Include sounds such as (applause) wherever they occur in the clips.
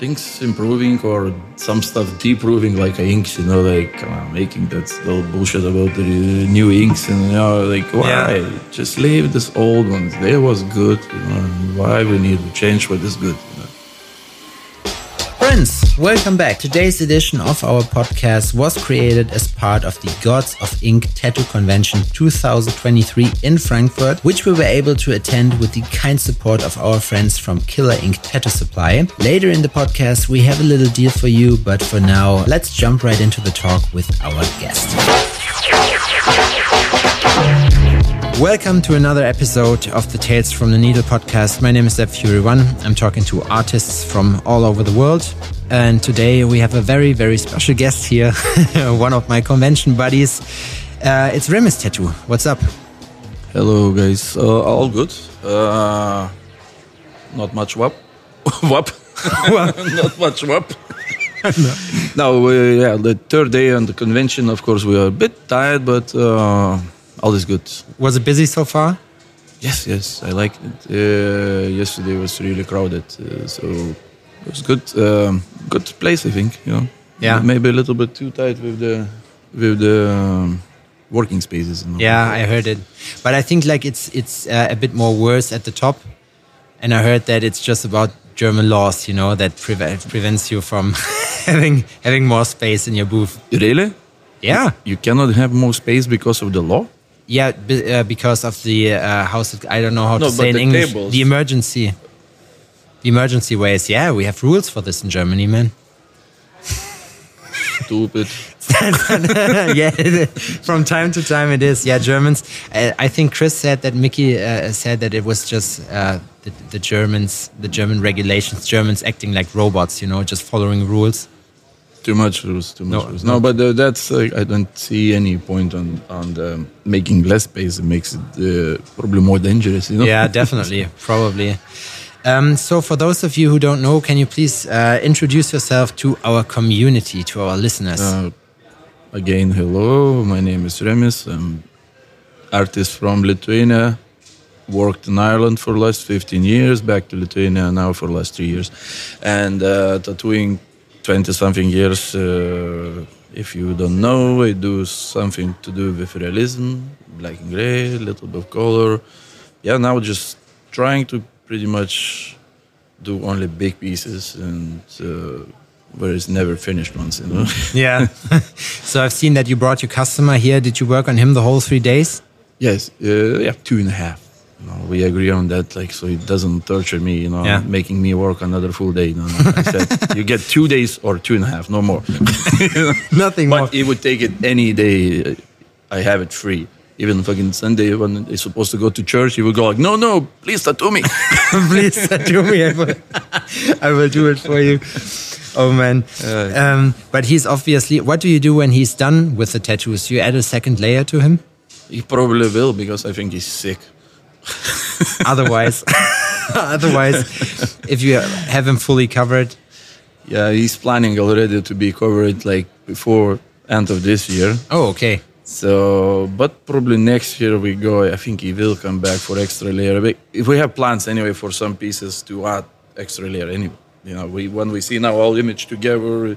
things improving or some stuff deproving like inks you know like on, making that little bullshit about the new inks and you know like why Yeah. just leave this old ones they was good you know why we need to change what is good? Friends, welcome back. Today's edition of our podcast was created as part of the Gods of Ink Tattoo Convention 2023 in Frankfurt, which we were able to attend with the kind support of our friends from Killer Ink Tattoo Supply. Later in the podcast, we have a little deal for you, but for now, let's jump right into the talk with our guest. Welcome to another episode of the Tales from the Needle podcast. My name is Zeb Fury One. I'm talking to artists from all over the world. And today we have a very, very special guest here, (laughs) one of my convention buddies. Uh, it's Remis Tattoo. What's up? hello guys uh, all good uh, not much wap (laughs) wap (laughs) not much wap no, we, yeah the third day on the convention of course we are a bit tired but uh, all is good Was it busy so far? Yes, yes, I liked it. Uh, yesterday was really crowded, uh, so it was good. Um, good place, I think. You know. Yeah. Maybe a little bit too tight with the with the um, working spaces. Yeah, I heard it. But I think like it's it's uh, a bit more worse at the top. And I heard that it's just about German laws, you know, that preve- prevents you from (laughs) having having more space in your booth. Really? Yeah. You cannot have more space because of the law. Yeah, be, uh, because of the uh, house. I don't know how No, to say in the English. tables. The emergency. The emergency ways. Yeah, we have rules for this in Germany, man. Stupid. (laughs) yeah, from time to time it is. Yeah, Germans. I, I think Chris said that Mickey uh, said that it was just uh, the, the Germans, the German regulations, Germans acting like robots. You know, just following rules. Too much rules. Too much No, rules. no. No, but uh, that's uh, I don't see any point on on the making less space. It makes it uh, probably more dangerous. You know. Yeah, definitely, (laughs) probably. Um, so, for those of you who don't know, can you please uh, introduce yourself to our community, to our listeners? Uh, again, hello. My name is Remis. I'm artist from Lithuania. Worked in Ireland for last 15 years. Back to Lithuania now for last three years, and uh, tattooing 20 something years. Uh, if you don't know, I do something to do with realism, black and gray, a little bit of color. Yeah, now just trying to pretty much do only big pieces and. Uh, where it's never finished ones, you know. (laughs) Yeah. (laughs) so I've seen that you brought your customer here. Did you work on him the whole three days? Yes, uh, yeah, two and a half. Know, we agree on that, like, so it doesn't torture me, you know, Yeah. making me work another full day. No, no. I said, (laughs) you get two days or two and a half, no more. (laughs) Nothing more. but it would take it any day. I have it free. Even fucking Sunday when they're supposed to go to church, he would go like, "No, no, please tattoo me." (laughs) Please tattoo me. I will, I will do it for you. Oh man. Uh, Um, but he's obviously. What do you do when he's done with the tattoos? You add a second layer to him. he probably will because I think he's sick. Otherwise, (laughs) otherwise, if you have him fully covered, Yeah, he's planning already to be covered like before end of this year. oh okay. So, but probably next year we go. I think he will come back for extra layer. If we have plans anyway for some pieces to add extra layer anyway. You know, we when we see now all image together,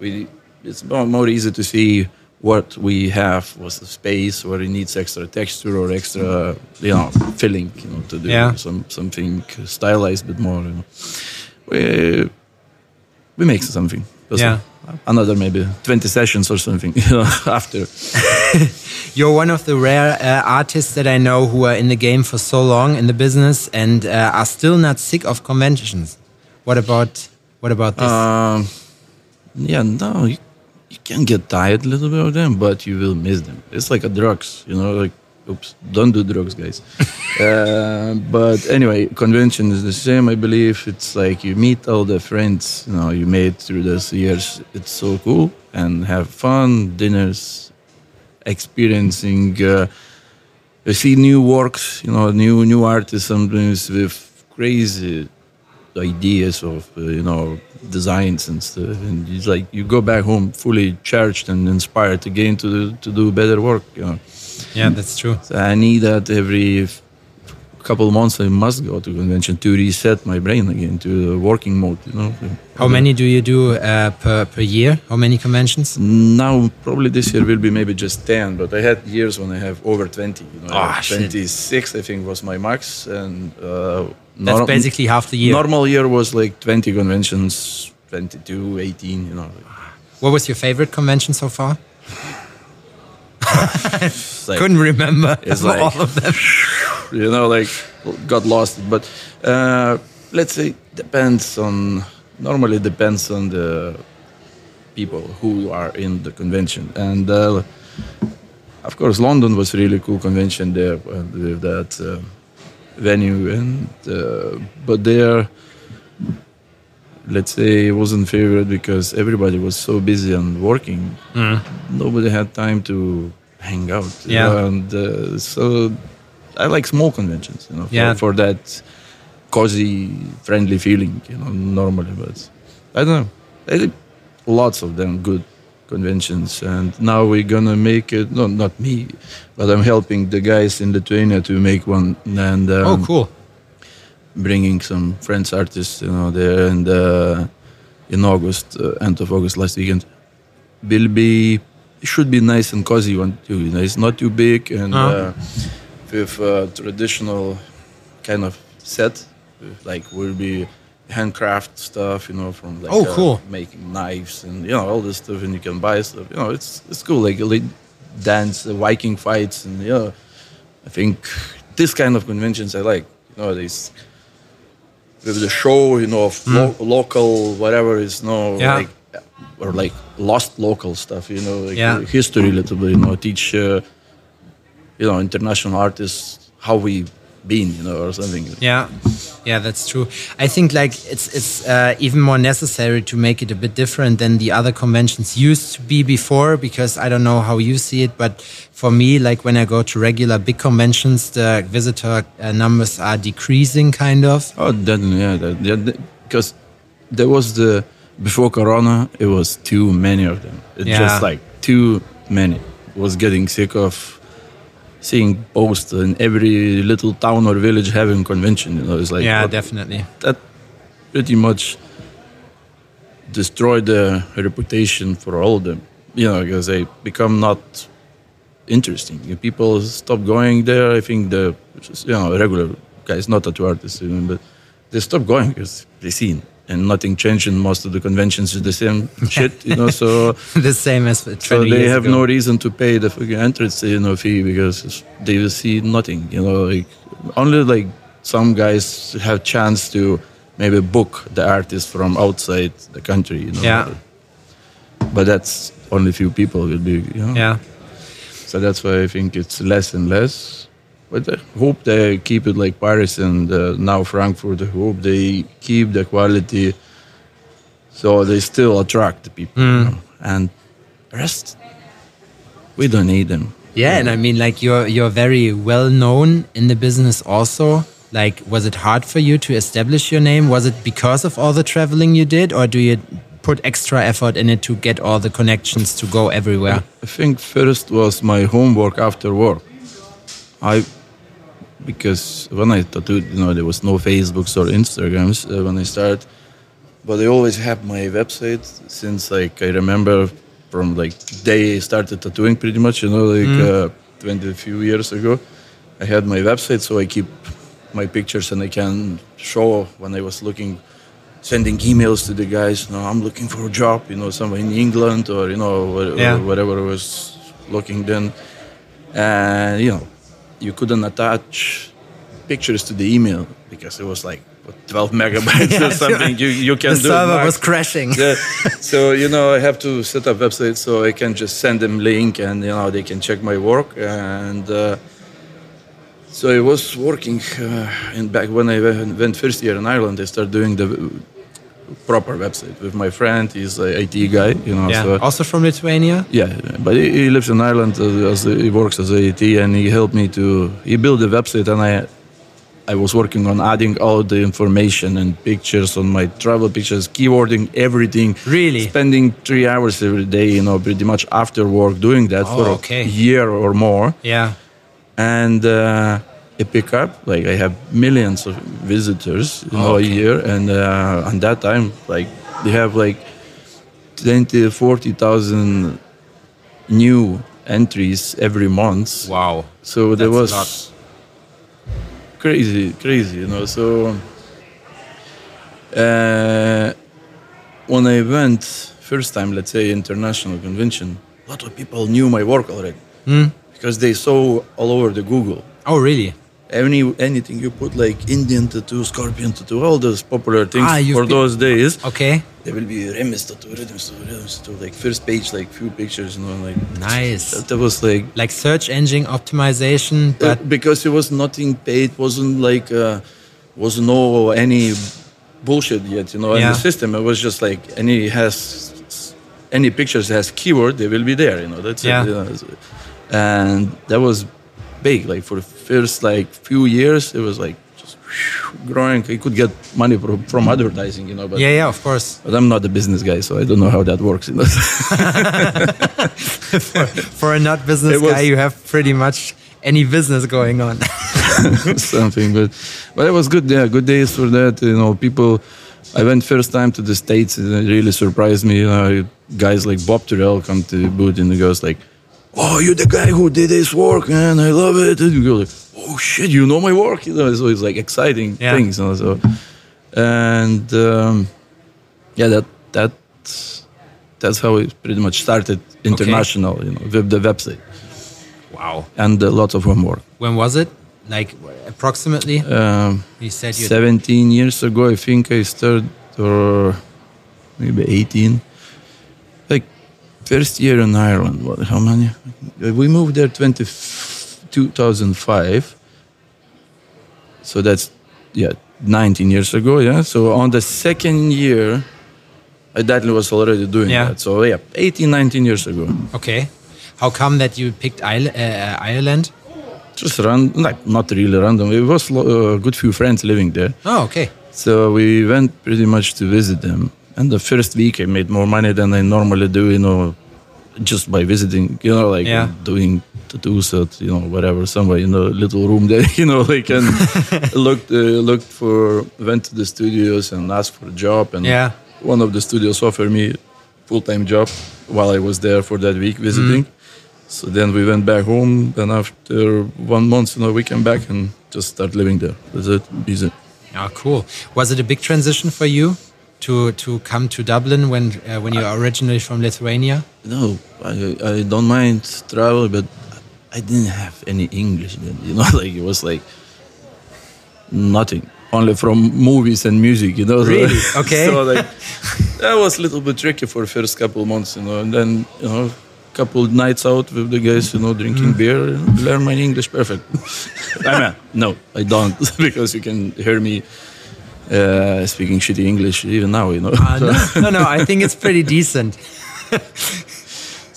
we it's more, more easy to see what we have was the space where it needs extra texture or extra you know filling you know to do Yeah. some something stylized bit more. You know. We we make something. Yeah. Another maybe 20 sessions or something (laughs) you know, after. (laughs) You're one of the rare uh, artists that I know who are in the game for so long in the business and uh, are still not sick of conventions. What about what about this? Um, yeah, no, you, can get tired a little bit of them, but you will miss them. It's like a drugs, you know, like, oops, don't do drugs, guys. (laughs) uh, but anyway, convention is the same, I believe. It's like you meet all the friends, you know, you made through those years. It's so cool and have fun, dinners, experiencing, uh, you see new works, you know, new new artists sometimes with crazy ideas of uh, you know designs and stuff and it's like you go back home fully charged and inspired again to do, to do better work you know yeah, that's true. so i need that every couple of months I must go to convention to reset my brain again to the working mode. You know. How many do you do uh, per per year? How many conventions? Now probably this year will be maybe just ten, but I had years when I have over twenty. You know, Ah, twenty six I think was my max, and uh, That's basically half the year. Normal year was like twenty conventions, 22, 18, You know, What was your favorite convention so far? Like- Couldn't remember It's like- all of them. (laughs) you know, like got lost. But uh, let's say depends on. Normally depends on the people who are in the convention, and uh, of course, London was really cool convention there uh, with that uh, venue, and uh, but there. Let's say it wasn't favorite because everybody was so busy and working. Nobody had time to hang out. Yeah. and uh, so I like small conventions, you know, for, Yeah. for that cozy, friendly feeling, you know, normally. But I don't know. I think lots of them good conventions, and now we're gonna make it. No, not me, but I'm helping the guys in Lithuania to make one, and um, Oh, cool. bringing some friends artists, you know, there and uh, in August, uh, end of August last weekend. Will be it should be nice and cozy one too. You know, it's not too big and Uh-huh. uh, with uh, traditional kind of set. Like will be handcraft stuff, you know, from like Oh, uh, cool. making knives and you know all this stuff, and you can buy stuff. You know, it's it's cool. Like like dance, uh, Viking fights, and you know, I think this kind of conventions I like. You know, these with the show, you know, of lo- local whatever is no. Yeah. like or like lost local stuff, you know, like Yeah. history a little bit, you know, teach uh, you know international artists how we been, you know, or something. Yeah, yeah, that's true. I think like it's it's uh, even more necessary to make it a bit different than the other conventions used to be before. Because I don't know how you see it, but for me, like when I go to regular big conventions, the visitor uh, numbers are decreasing, kind of. Oh, then yeah, because there was the before Corona, it was too many of them. It Yeah. just like too many. Was getting sick of seeing posts in every little town or village having convention. You know, it's like yeah, what- definitely. that pretty much destroyed the reputation for all of them. You know, because they become not interesting. If People stop going there. I think the you know regular guys, not tattoo artists, even, but they stop going because they seen and nothing changed. And most of the conventions is the same (laughs) shit. You know, so (laughs) the same as 20 so they have ago. no reason to pay the fucking entrance you know fee because they will see nothing you know like only like some guys have chance to maybe book the artist from outside the country you know Yeah. but that's only few people will be you know Yeah, so that's why i think it's less and less but i hope they keep it like paris and uh, now frankfurt i hope they keep the quality so they still attract the people you know? and rest we don't need them yeah, and I mean, like you're you're very well known in the business. Also, like, was it hard for you to establish your name? Was it because of all the traveling you did, or do you put extra effort in it to get all the connections to go everywhere? I think first was my homework after work. I because when I tattooed, you know, there was no Facebooks or Instagrams uh, when I started, but I always have my website since like I remember from like day I started tattooing pretty much, you know, like uh, 20 few years ago. I had my website, so I keep my pictures and I can show when I was looking, sending emails to the guys. You know, I'm looking for a job, you know, somewhere in England or you know wha- Yeah. whatever I was looking then, and you know, you couldn't attach pictures to the email because it was like what, 12 (laughs) megabytes or something. You you can do it. the do server max. was crashing. Yeah. (laughs) so you know I have to set up website so I can just send them link and you know they can check my work and uh, so it was working uh, and back when I went went first year in Ireland I started doing the proper website with my friend he's a IT guy you know Yeah, so also from Lithuania. yeah, but he, he lives in Ireland uh, as a, he works as a IT, and he helped me to he built the website, and I I was working on adding all the information and pictures on my travel pictures, keywording everything. Really? spending three hours every day, you know, pretty much after work doing that Oh, for okay. a year or more, Yeah, and uh, a pickup. Like I have millions of visitors, you know, Okay. a year, and uh, on that time, like they have like 20, 40,000 new entries every month. Wow. So there That's was crazy, crazy, you know. So uh, when I went first time, let's say international convention, a lot of people knew my work already Hmm? because they saw all over the Google. Oh, really? Any anything you put like Indian tattoo, scorpion tattoo, all those popular things Ah, for those days. Okay. There will be Remis tattoo, Remis tattoo, Remis tattoo, like first page, like few pictures, you know, like Nice. that, that was like Like search engine optimization, Uh, but because it was nothing paid, wasn't like uh, was no any bullshit yet, you know, in the system. It was just like any has any pictures has keyword, they will be there, you know. That's Yeah. it. You know. And that was big. Like for the first like few years, it was like just growing. I could get money from, from advertising, you know, but yeah, yeah, of course. but I'm not a business guy, so I don't know how that works. You know? (laughs) (laughs) for, for a not business was- guy, you have pretty much any business going on. (laughs) something but but it was good yeah good days for that you know people i went first time to the states and it really surprised me you know, guys like bob Tyrrell come to the booth and he goes like oh you're the guy who did this work man i love it and you go like oh shit you know my work you know so it's like exciting Yeah. things you know so and um, yeah that that that's how it pretty much started international you know with the website wow. and uh, lots of homework When was it? Like approximately? um, you said you 17 years ago, I think I started, or maybe 18. First year in Ireland, what, how many? We moved there 20, 2005. So that's, yeah, 19 years ago, yeah. So on the second year, uh, I definitely was already doing Yeah. that. So yeah, 18, 19 years ago. Okay. How come that you picked Isle- uh, uh Ireland? Just random, like, not really random. It was a uh, good few friends living there. Oh, okay. So we went pretty much to visit them. And the first week I made more money than I normally do, you know, just by visiting, you know, like Yeah. doing tattoos at, you know, whatever, somewhere in a little room there, (laughs) you know, like, and (laughs) looked, uh, looked for, went to the studios and asked for a job. And Yeah. one of the studios offered me full-time job while I was there for that week visiting. So then we went back home. Then after one month, you know, we came back and just start living there. That's it. Easy. Oh, cool. Was it a big transition for you to to come to Dublin when uh, when you're originally from Lithuania? No, I, I don't mind travel, but I didn't have any English then. You know, (laughs) like it was like nothing, only from movies and music. You know, So- Really? (laughs) Okay. so like (laughs) that was a little bit tricky for the first couple months. You know, and then you know, couple nights out with the guys. You know, drinking beer, learn my English perfect. I mean, no, I don't because you can hear me. Uh, speaking shitty English even now, you know. Uh, no, (laughs) no, no. I think it's pretty decent. (laughs)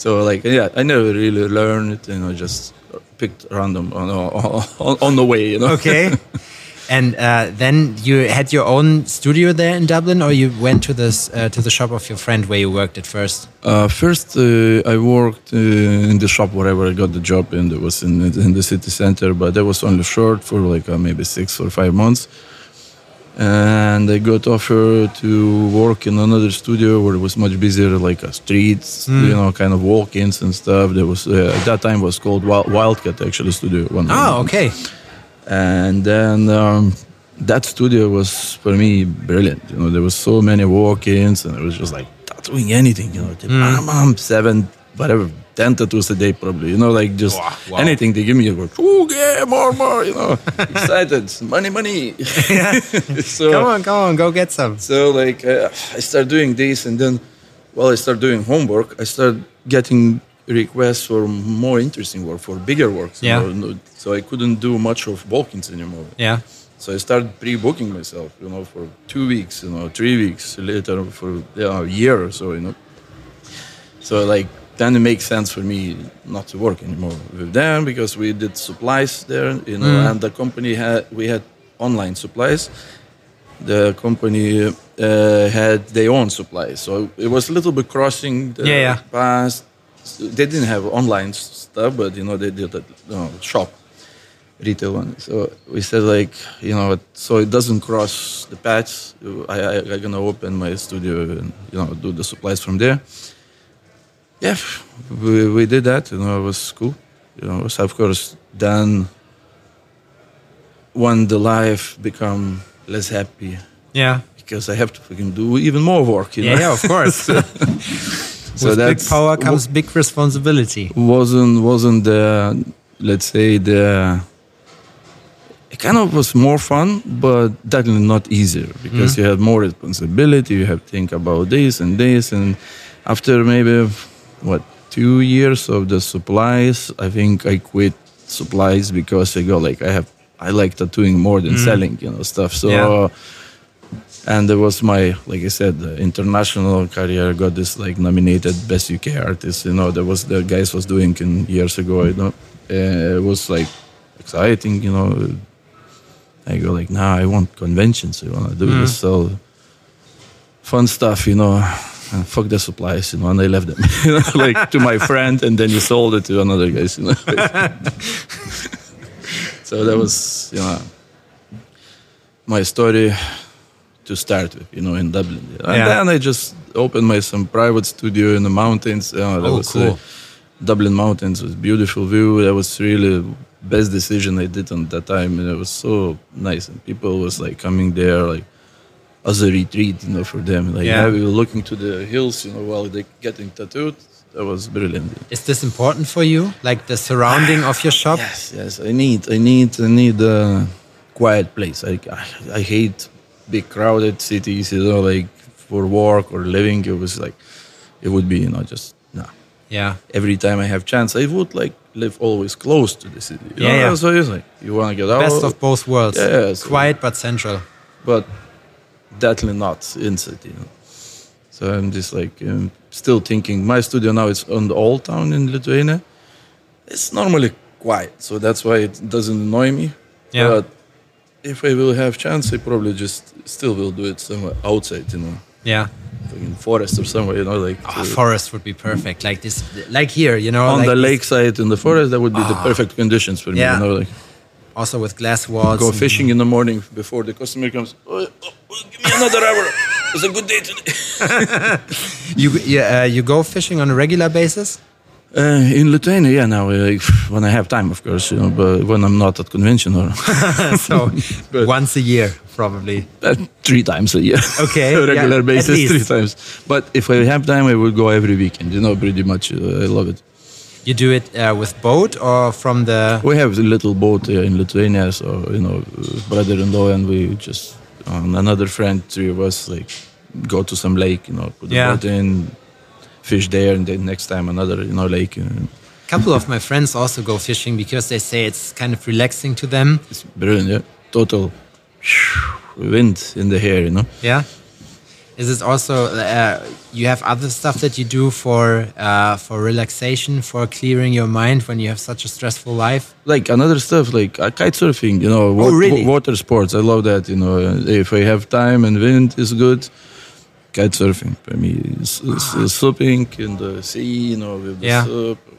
So like yeah, I never really learned it, you know, just picked random on on, on the way, you know. Okay. (laughs) And uh, then you had your own studio there in Dublin, or you went to this uh, to the shop of your friend where you worked at first? Uh, first, uh, I worked uh, in the shop wherever I got the job, and it was in in the city center. But that was only short for like uh, maybe six or five months. And I got offered to work in another studio where it was much busier, like uh, streets, you know, kind of walk-ins and stuff. There was uh, at that time was called Wild, Wildcat actually studio. One Oh, okay. and then um, that studio was for me brilliant you know there was so many walk-ins and it was just like doing anything you know bam, bam, seven whatever 10 tattoos a day probably you know like just Wow, wow. anything they give me you go oh yeah more more you know (laughs) excited money money (laughs) so Come on, come on, go get some. so like uh, I start doing this, and then while I start doing homework, I start getting requests for more interesting work, for bigger work. you Yeah. So I couldn't do much of walk-ins anymore. Yeah. So I started pre-booking myself, you know, for two weeks, you know, three weeks later for you know, a year or so, you know. So like then it makes sense for me not to work anymore with them because we did supplies there, you know, Mm. and the company had we had online supplies. The company uh, had their own supplies, so it was a little bit crossing the Yeah, yeah. past. They didn't have online stuff, but you know they did a you know, shop retail one. So we said like, you know, so it doesn't cross the paths. I, I I'm gonna open my studio and you know do the supplies from there. Yeah, we, we did that. You know, it was cool. You know, so of course then when the life become less happy Yeah. because I have to fucking do even more work. You Yeah, know? yeah, of course. (laughs) (laughs) so With big power comes big responsibility. wasn't wasn't the let's say the it kind of was more fun but definitely not easier because mm-hmm. you had more responsibility you have to think about this and this and after maybe what two years of the supplies? I think i quit supplies because i go like i have i like tattooing more than selling you know stuff. So Yeah. and there was my like i said international career got this like nominated best uk artist you know that was the guys was doing in years ago you know. Uh, it was like exciting you know. I go like nah i want conventions i want to do this. So fun stuff you know and fuck the supplies you know and i left them (laughs) you know like to my friend and then you sold it to another guys you know (laughs) so that was you know my story to start with, you know, in Dublin. And Yeah. then I just opened my some private studio in the mountains. You know, that Oh, was, cool. uh, Dublin mountains was beautiful view. That was really best decision I did on that time, and it was so nice. And people was like coming there like as a retreat, you know, for them. Like Yeah. yeah, we were looking to the hills, you know, while they getting tattooed. That was brilliant. Is this important for you? Like the surrounding of your shop? (sighs) Yes, yes. I need, I need, I need a quiet place. I, I, I hate big crowded cities. You know, like for work or living, it was like, it would be, you know, just nah. Yeah. Every time I have chance, I would like live always close to the city. You Yeah, know? yeah. So it's like you want to get out, Best of both worlds. Oh. Yeah, so- Quiet but central. but definitely not in city. You know? So I'm just like um, still thinking. My studio now is on the old town in Lithuania. It's normally quiet, so that's why it doesn't annoy me. Yeah. But if I will have chance, I probably just still will do it somewhere outside, you know, Yeah. like in forest or somewhere, you know, like Ah, uh, forest would be perfect. Like this, like here, you know, on like the lakeside in the forest. That would be the perfect conditions for me. Yeah. You know, like Also with glass walls. go fishing in the morning before the customer comes. Oh, oh, oh, give me another hour. It's a good day today. (laughs) You you, uh, you go fishing on a regular basis? Uh, in Lithuania, yeah, now uh, when I have time, of course, you know, but when I'm not at convention or (laughs) so (laughs) But- once a year, probably. uh, three times a year, Okay, regular yeah, at basis, least. three times. But if I have time, I will go every weekend. You know, pretty much. Uh, I love it. You do it uh, with boat or from the? We have a little boat uh, in Lithuania, so you know, uh, brother-in-law and we just um, another friend, three of us, like go to some lake, you know, put the Yeah. boat in, fish there, and then next time another, you know, lake. Uh, A couple of my friends also go fishing because they say it's kind of relaxing to them. it's brilliant, yeah. Total wind in the hair, you know. Yeah. Is it also uh, you have other stuff that you do for uh, for relaxation, for clearing your mind when you have such a stressful life? like another stuff like uh, kite surfing you know wa- Oh, really? wa- water sports i love that you know Uh, if i have time and wind is good kite surfing for me is, is, is in the sea you know with the Yeah. SUP yeah,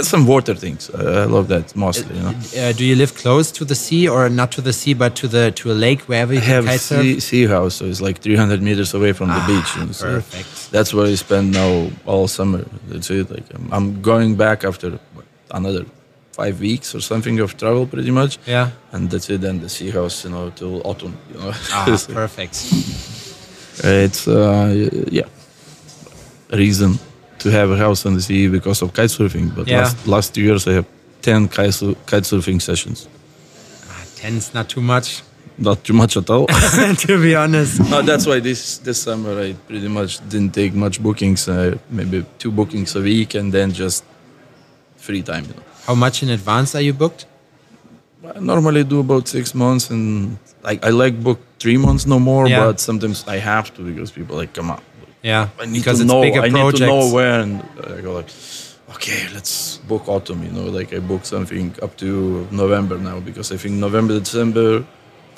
some water things i, I love that mostly you know Uh, do you live close to the sea or not to the sea but to the to a lake wherever you I have sea, sea house so it's like 300 meters away from the beach you know, so perfect. that's where i spend now all summer that's it like i'm, I'm going back after another five weeks or something of travel pretty much Yeah. and that's it. Then the sea house, you know, till autumn. You know, Ah, It's, (laughs) perfect. it's uh, yeah, reason to have a house on the sea because of kitesurfing. But Yeah. last last two years, I have ten kitesurfing sur- kite surfing sessions. Ten's not too much, Not too much at all. (laughs) to be honest. no, that's why this this summer I pretty much didn't take much bookings. Uh, maybe two bookings a week, and then just free time. You know. How much in advance are you booked? I normally do about six months, and like I like book three months no more. Yeah. But sometimes I have to because people like come on. Yeah, I need because to it's know. bigger I need projects. to know where, and I go like, okay, let's book autumn. You know, like I book something up to November now because I think November, December,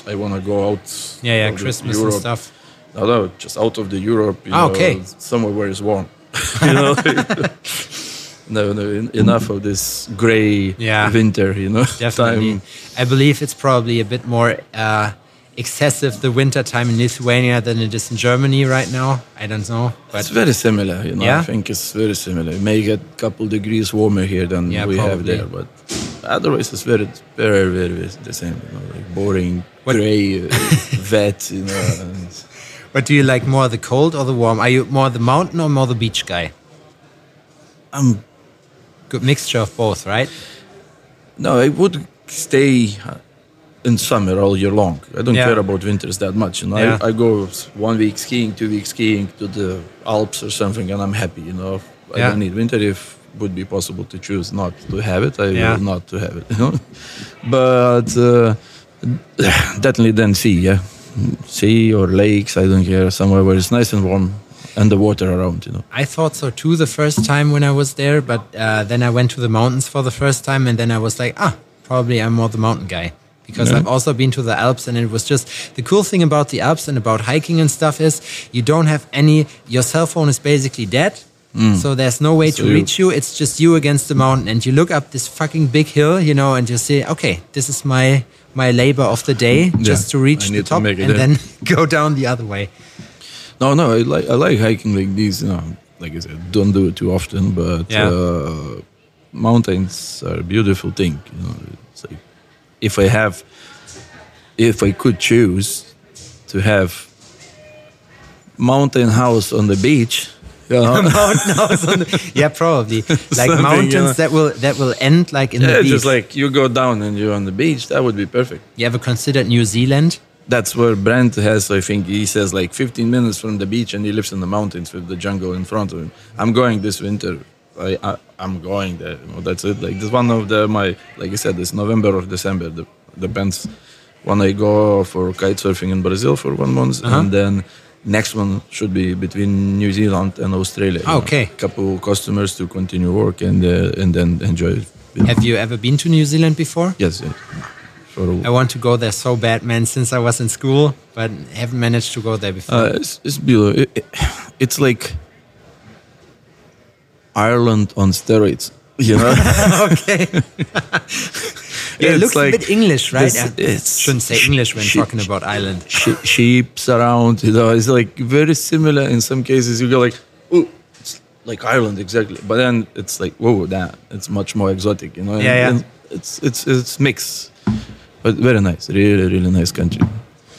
I want to go out. yeah, yeah, Christmas Europe. and stuff. No, no, just out of the Europe. You Ah, know, okay. Somewhere where it's warm. (laughs) you know. (laughs) no, no, en- enough of this gray Yeah. winter, you know. (laughs) Definitely. Time. I believe it's probably a bit more uh, excessive the winter time in Lithuania than it is in Germany right now. I don't know, It's very similar, you know. Yeah? I think it's very similar. It may get a couple degrees warmer here than Yeah, we have there, but otherwise it's very, very, very, very the same. You know, like boring, What- gray, uh, (laughs) wet. You know. what do you like more, the cold or the warm? Are you more the mountain or more the beach guy? I'm Good mixture of both, right? no, I would stay in summer all year long. I don't Yeah. care about winters that much. You know, Yeah. I, I go one week skiing, two weeks skiing to the Alps or something, and I'm happy. You know, I Yeah. don't need winter if would be possible to choose not to have it. I will not to have it. (laughs) You know, but uh, (laughs) definitely then sea, yeah, sea or lakes. I don't care. Somewhere where it's nice and warm and the water around. You know. I thought so too the first time when I was there, but uh, then I went to the mountains for the first time, and then I was like, ah, probably I'm more the mountain guy because Yeah. I've also been to the Alps, and it was just the cool thing about the Alps and about hiking and stuff is you don't have any. Your cell phone is basically dead. So there's no way So to reach you. It's just you against the mountain, and you look up this fucking big hill, you know, and you say, "Okay, this is my my labor of the day, just to reach the need to top, and then (laughs) go down the other way." No, no, I like I like hiking like these. You know, like I said, don't do it too often, but Yeah. uh, mountains are a beautiful thing. You know, it's like if I have, if I could choose to have mountain house on the beach, you know, (laughs) mountain house on the, yeah probably (laughs) like mountains you know. that will that will end like in yeah, the beach just like you go down and you're on the beach, that would be perfect. you ever considered new zealand That's where Brent has, I think, he says like 15 minutes from the beach and he lives in the mountains with the jungle in front of him. I'm going this winter. I, I, I'm going there. You know, that's it. Like this one of the, my, like I said, this November or December, the, depends when I go for kite surfing in Brazil for one month. Uh-huh. And then next one should be between New Zealand and Australia. you Ah, know. okay. couple customers to continue work and, uh, and then enjoy it. you know. have you ever been to new zealand before Yes, yes. I want to go there so bad man since i was in school but haven't managed to go there before Uh, it's it's below. It, it- it's like Ireland on steroids. You know, (laughs) okay yeah, (laughs) it looks like a bit english right this- it's- shouldn't say english when she- talking about ireland (laughs) she, sheep's around. You know, it's like very similar. In some cases, you go like, "Oh, it's like Ireland exactly," but then it's like, "Whoa, that it's much more exotic." You know, Yeah, yeah. And it's it's it's mixed, but very nice. Really, really nice country.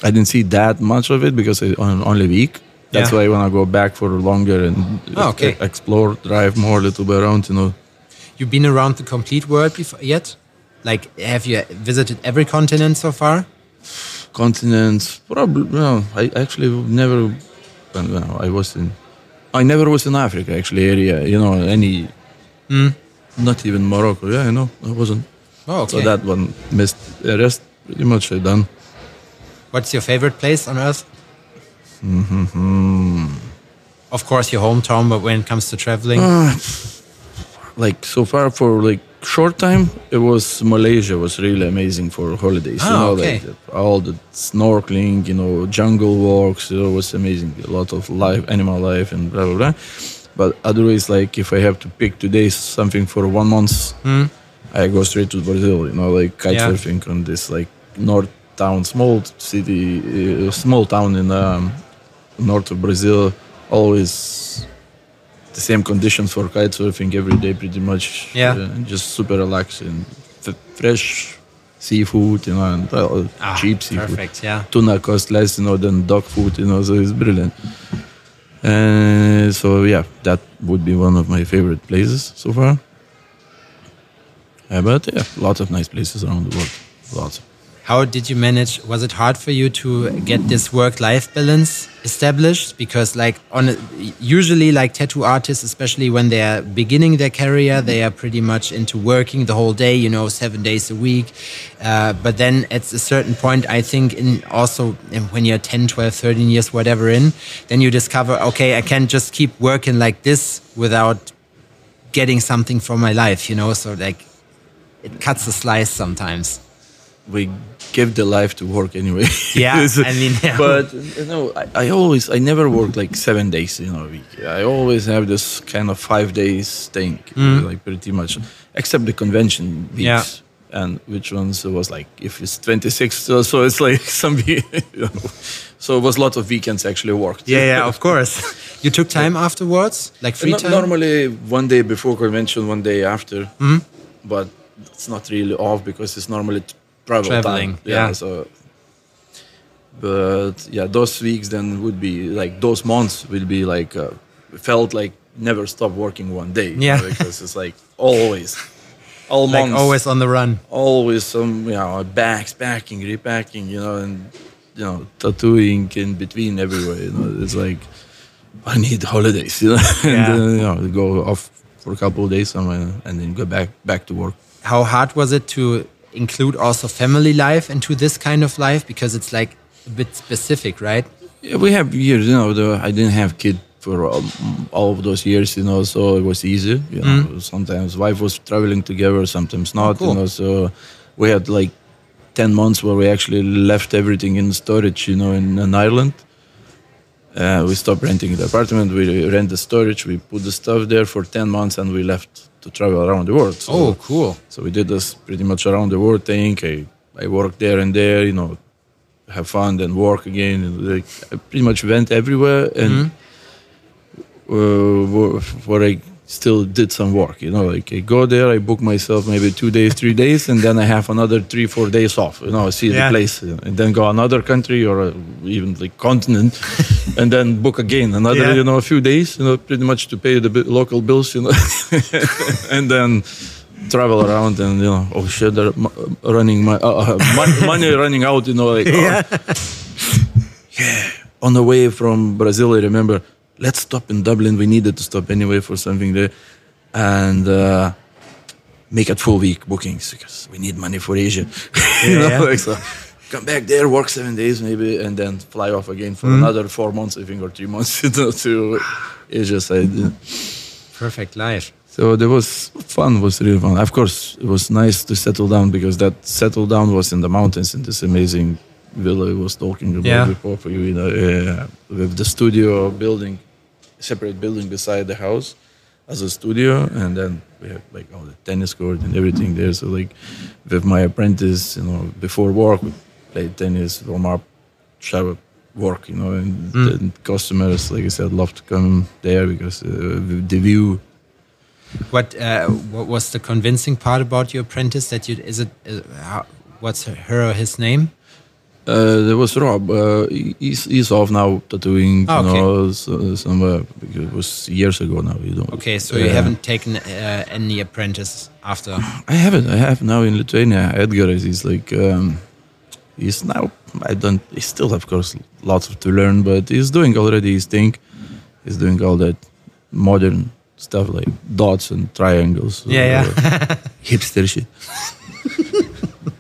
I didn't see that much of it because I on only week. That's Yeah. why I want to go back for longer and Oh, okay. explore, drive more, a little bit around. You know. you've been around the complete world before yet like have you visited every continent so far continents. Probably no. I actually never. No, I was in. I never was in Africa actually area. You know any. Hmm. Not even Morocco. Yeah, I know. I wasn't. oh okay So that one missed. The rest pretty much I done. What's your favorite place on earth? Mm-hmm. Of course, your hometown, but when it comes to traveling, Like so far for like short time, it was Malaysia was really amazing for holidays. you Ah, know, okay. like all the snorkeling, you know, jungle walks. It was amazing. A lot of life, animal life, and blah blah blah. But otherwise, like if I have to pick today something for one month, I go straight to Brazil. You know, like kite Hmm. Yeah. surfing on this like north town, small city, uh, small town in um, north of Brazil. Always the same conditions for kite surfing every day, pretty much. Yeah. uh, just super relaxing, F- fresh seafood, you know, and uh, Ah, cheap seafood. perfect. Yeah. Tuna costs less, you know, than dog food, you know, so it's brilliant. And so yeah, that would be one of my favorite places so far. Uh, but yeah, lots of nice places around the world. Lots. How did you manage? Was it hard for you to get this work-life balance established? Because, like, on a, usually, like tattoo artists, especially when they are beginning their career, they are pretty much into working the whole day. You know, seven days a week. Uh, but then, at a certain point, I think, in also when you're 10, 12, 13 years, whatever, in, then you discover, okay, I can't just keep working like this without getting something for my life. You know, so like, it cuts the slice sometimes. We give the life to work anyway. (laughs) Yeah, (laughs) I mean, yeah. but you know, I, I always, I never work like seven days in a week. I always have this kind of five days thing, like pretty much, except the convention weeks. Yeah. And which ones was like if it's 26, so, so it's like (laughs) some, you know, so it was a lot of weekends actually worked. Yeah, yeah, of course. You took time afterwards, like free No- time. Normally one day before convention, one day after, Mm-hmm. but it's not really off because it's normally travel Traveling, time. yeah. So, but yeah, those weeks then would be like those months will be like uh, felt like never stop working one day. Yeah. (laughs) because it's like always, all like months, always on the run. always some you know bags, packing, repacking, you know, and you know tattooing in between everywhere. You know, it's like I need holidays, (laughs) you know, and Yeah. uh, you know go off for a couple of days somewhere and then go back back to work. How hard was it to include also family life into this kind of life because it's like a bit specific, right? Yeah, we have years, you know. The, I didn't have kid for um, all of those years, you know, so it was easy. You know, sometimes wife was traveling together, sometimes not. cool. You know, so we had like ten months where we actually left everything in storage, you know, in, in Ireland. Uh, we stopped renting the apartment. We rent the storage. We put the stuff there for ten months, and we left to travel around the world. So, Oh, cool. so we did this pretty much around the world thing. I, I worked there and there, you know, have fun, then work again. And like, I pretty much went everywhere and uh, wo- where I still did some work, you know, like I go there, I book myself maybe two days, three days, and then I have another three, four days off, you know, see Yeah. the place, and then go another country or uh, even like continent, (laughs) and then book again another, Yeah. you know, a few days, you know, pretty much to pay the local bills, you know, (laughs) and then travel around and you know oh shit they're running my uh, uh, (laughs) money running out you know like yeah. yeah on the way from brazil i remember let's stop in dublin we needed to stop anyway for something there and uh, make it full week bookings because we need money for asia (laughs) you know Yeah. like so come back there work seven days maybe and then fly off again for Mm-hmm. another four months i think or three months (laughs) you know, to asia side yeah. Perfect life. So there was fun, was really fun. Of course, it was nice to settle down because that settle down was in the mountains in this amazing villa I was talking about Yeah. before for you, you know, uh, with the studio building, separate building beside the house as a studio, and then we have like all the tennis court and everything there. So like with my apprentice, you know, before work, we played tennis, warm up, shower, work, you know, and the customers, like I said, love to come there because uh, the view What uh, what was the convincing part about your apprentice? That you is it uh, how, what's her, her or his name? Uh, there was Rob. Uh, he's, he's off now tattooing, you okay. know, so, somewhere because it was years ago now. You don't. Okay, so you Uh, haven't taken uh, any apprentice after. (sighs) I haven't. I have now in Lithuania. Edgar is he's like um, he's now. I don't. He still, of course, lots of to learn, but he's doing already his thing. He's doing all that modern stuff like dots and triangles. Yeah, yeah. uh, (laughs) hipster shit.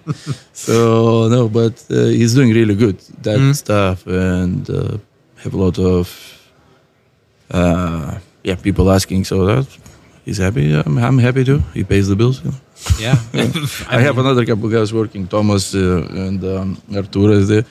(laughs) so no, but uh, he's doing really good that Mm. stuff, and uh, have a lot of uh, yeah people asking. So that he's happy. I'm, I'm happy too. He pays the bills. You know. Yeah, (laughs) (laughs) I, have another couple guys working, Thomas uh, and um, Arturo is there.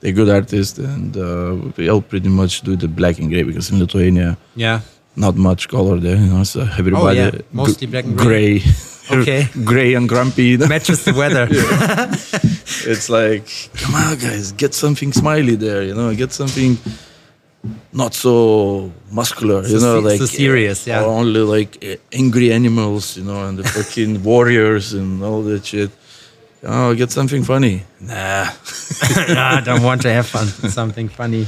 They're good artists, and uh, we all pretty much do the black and gray because in Lithuania, yeah. Not much color there, you know. So everybody Oh, yeah. Mostly black and gray, (laughs) Okay. gray and grumpy. You know? Matches the weather. (laughs) (laughs) It's like, come on, guys, get something smiley there, you know, get something not so muscular, you know, like so serious, yeah. or only like uh, angry animals, you know, and the fucking warriors and all that shit. Oh, get something funny. Nah. nah, I don't want to have fun. Something funny.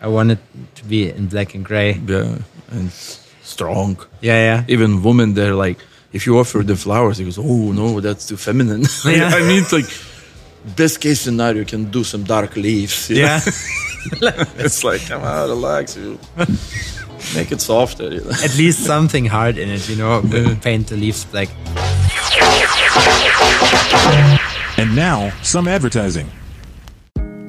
I want it to be in black and gray. Yeah, and strong. Yeah, yeah. Even women, they're like, if you offer the flowers, he goes, oh no, that's too feminine. (laughs) Yeah. I mean, it's like best case scenario, you can do some dark leaves. you know? Yeah. (laughs) it's like, come on, relax, you. (laughs) Make it softer. You know? At least something hard in it, you know. Paint the leaves black. And now, some advertising.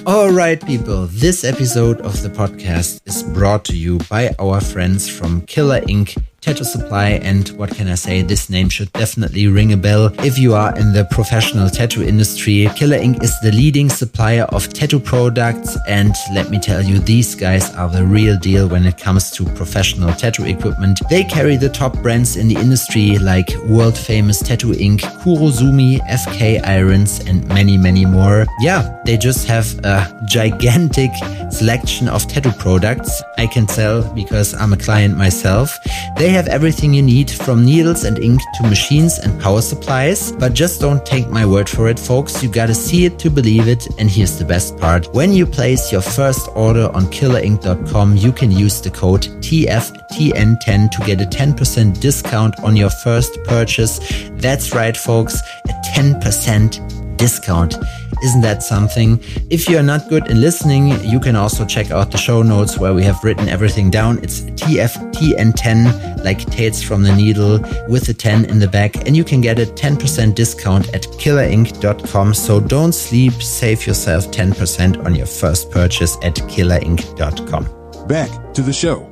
All right, people. This episode of the podcast is brought to you by our friends from Killer Ink tattoo supply. And what can I say? This name should definitely ring a bell if you are in the professional tattoo industry. Killer Ink is the leading supplier of tattoo products. And let me tell you, these guys are the real deal when it comes to professional tattoo equipment. They carry the top brands in the industry like world famous Tattoo Ink, Kurozumi, FK Irons, and many, many more. Yeah, they just have a gigantic selection of tattoo products. I can tell because I'm a client myself. They have everything you need from needles and ink to machines and power supplies. But just don't take my word for it, folks. You gotta see it to believe it. And here's the best part. When you place your first order on killerink.com, you can use the code TFTN10 to get a 10% discount on your first purchase. That's right, folks. A 10% discount. Isn't that something? If you are not good in listening, you can also check out the show notes where we have written everything down. It's TFTN10, like Tales from the Needle, with a 10 in the back, and you can get a 10% discount at killerink.com. So don't sleep, save yourself 10% on your first purchase at killerink.com. Back to the show.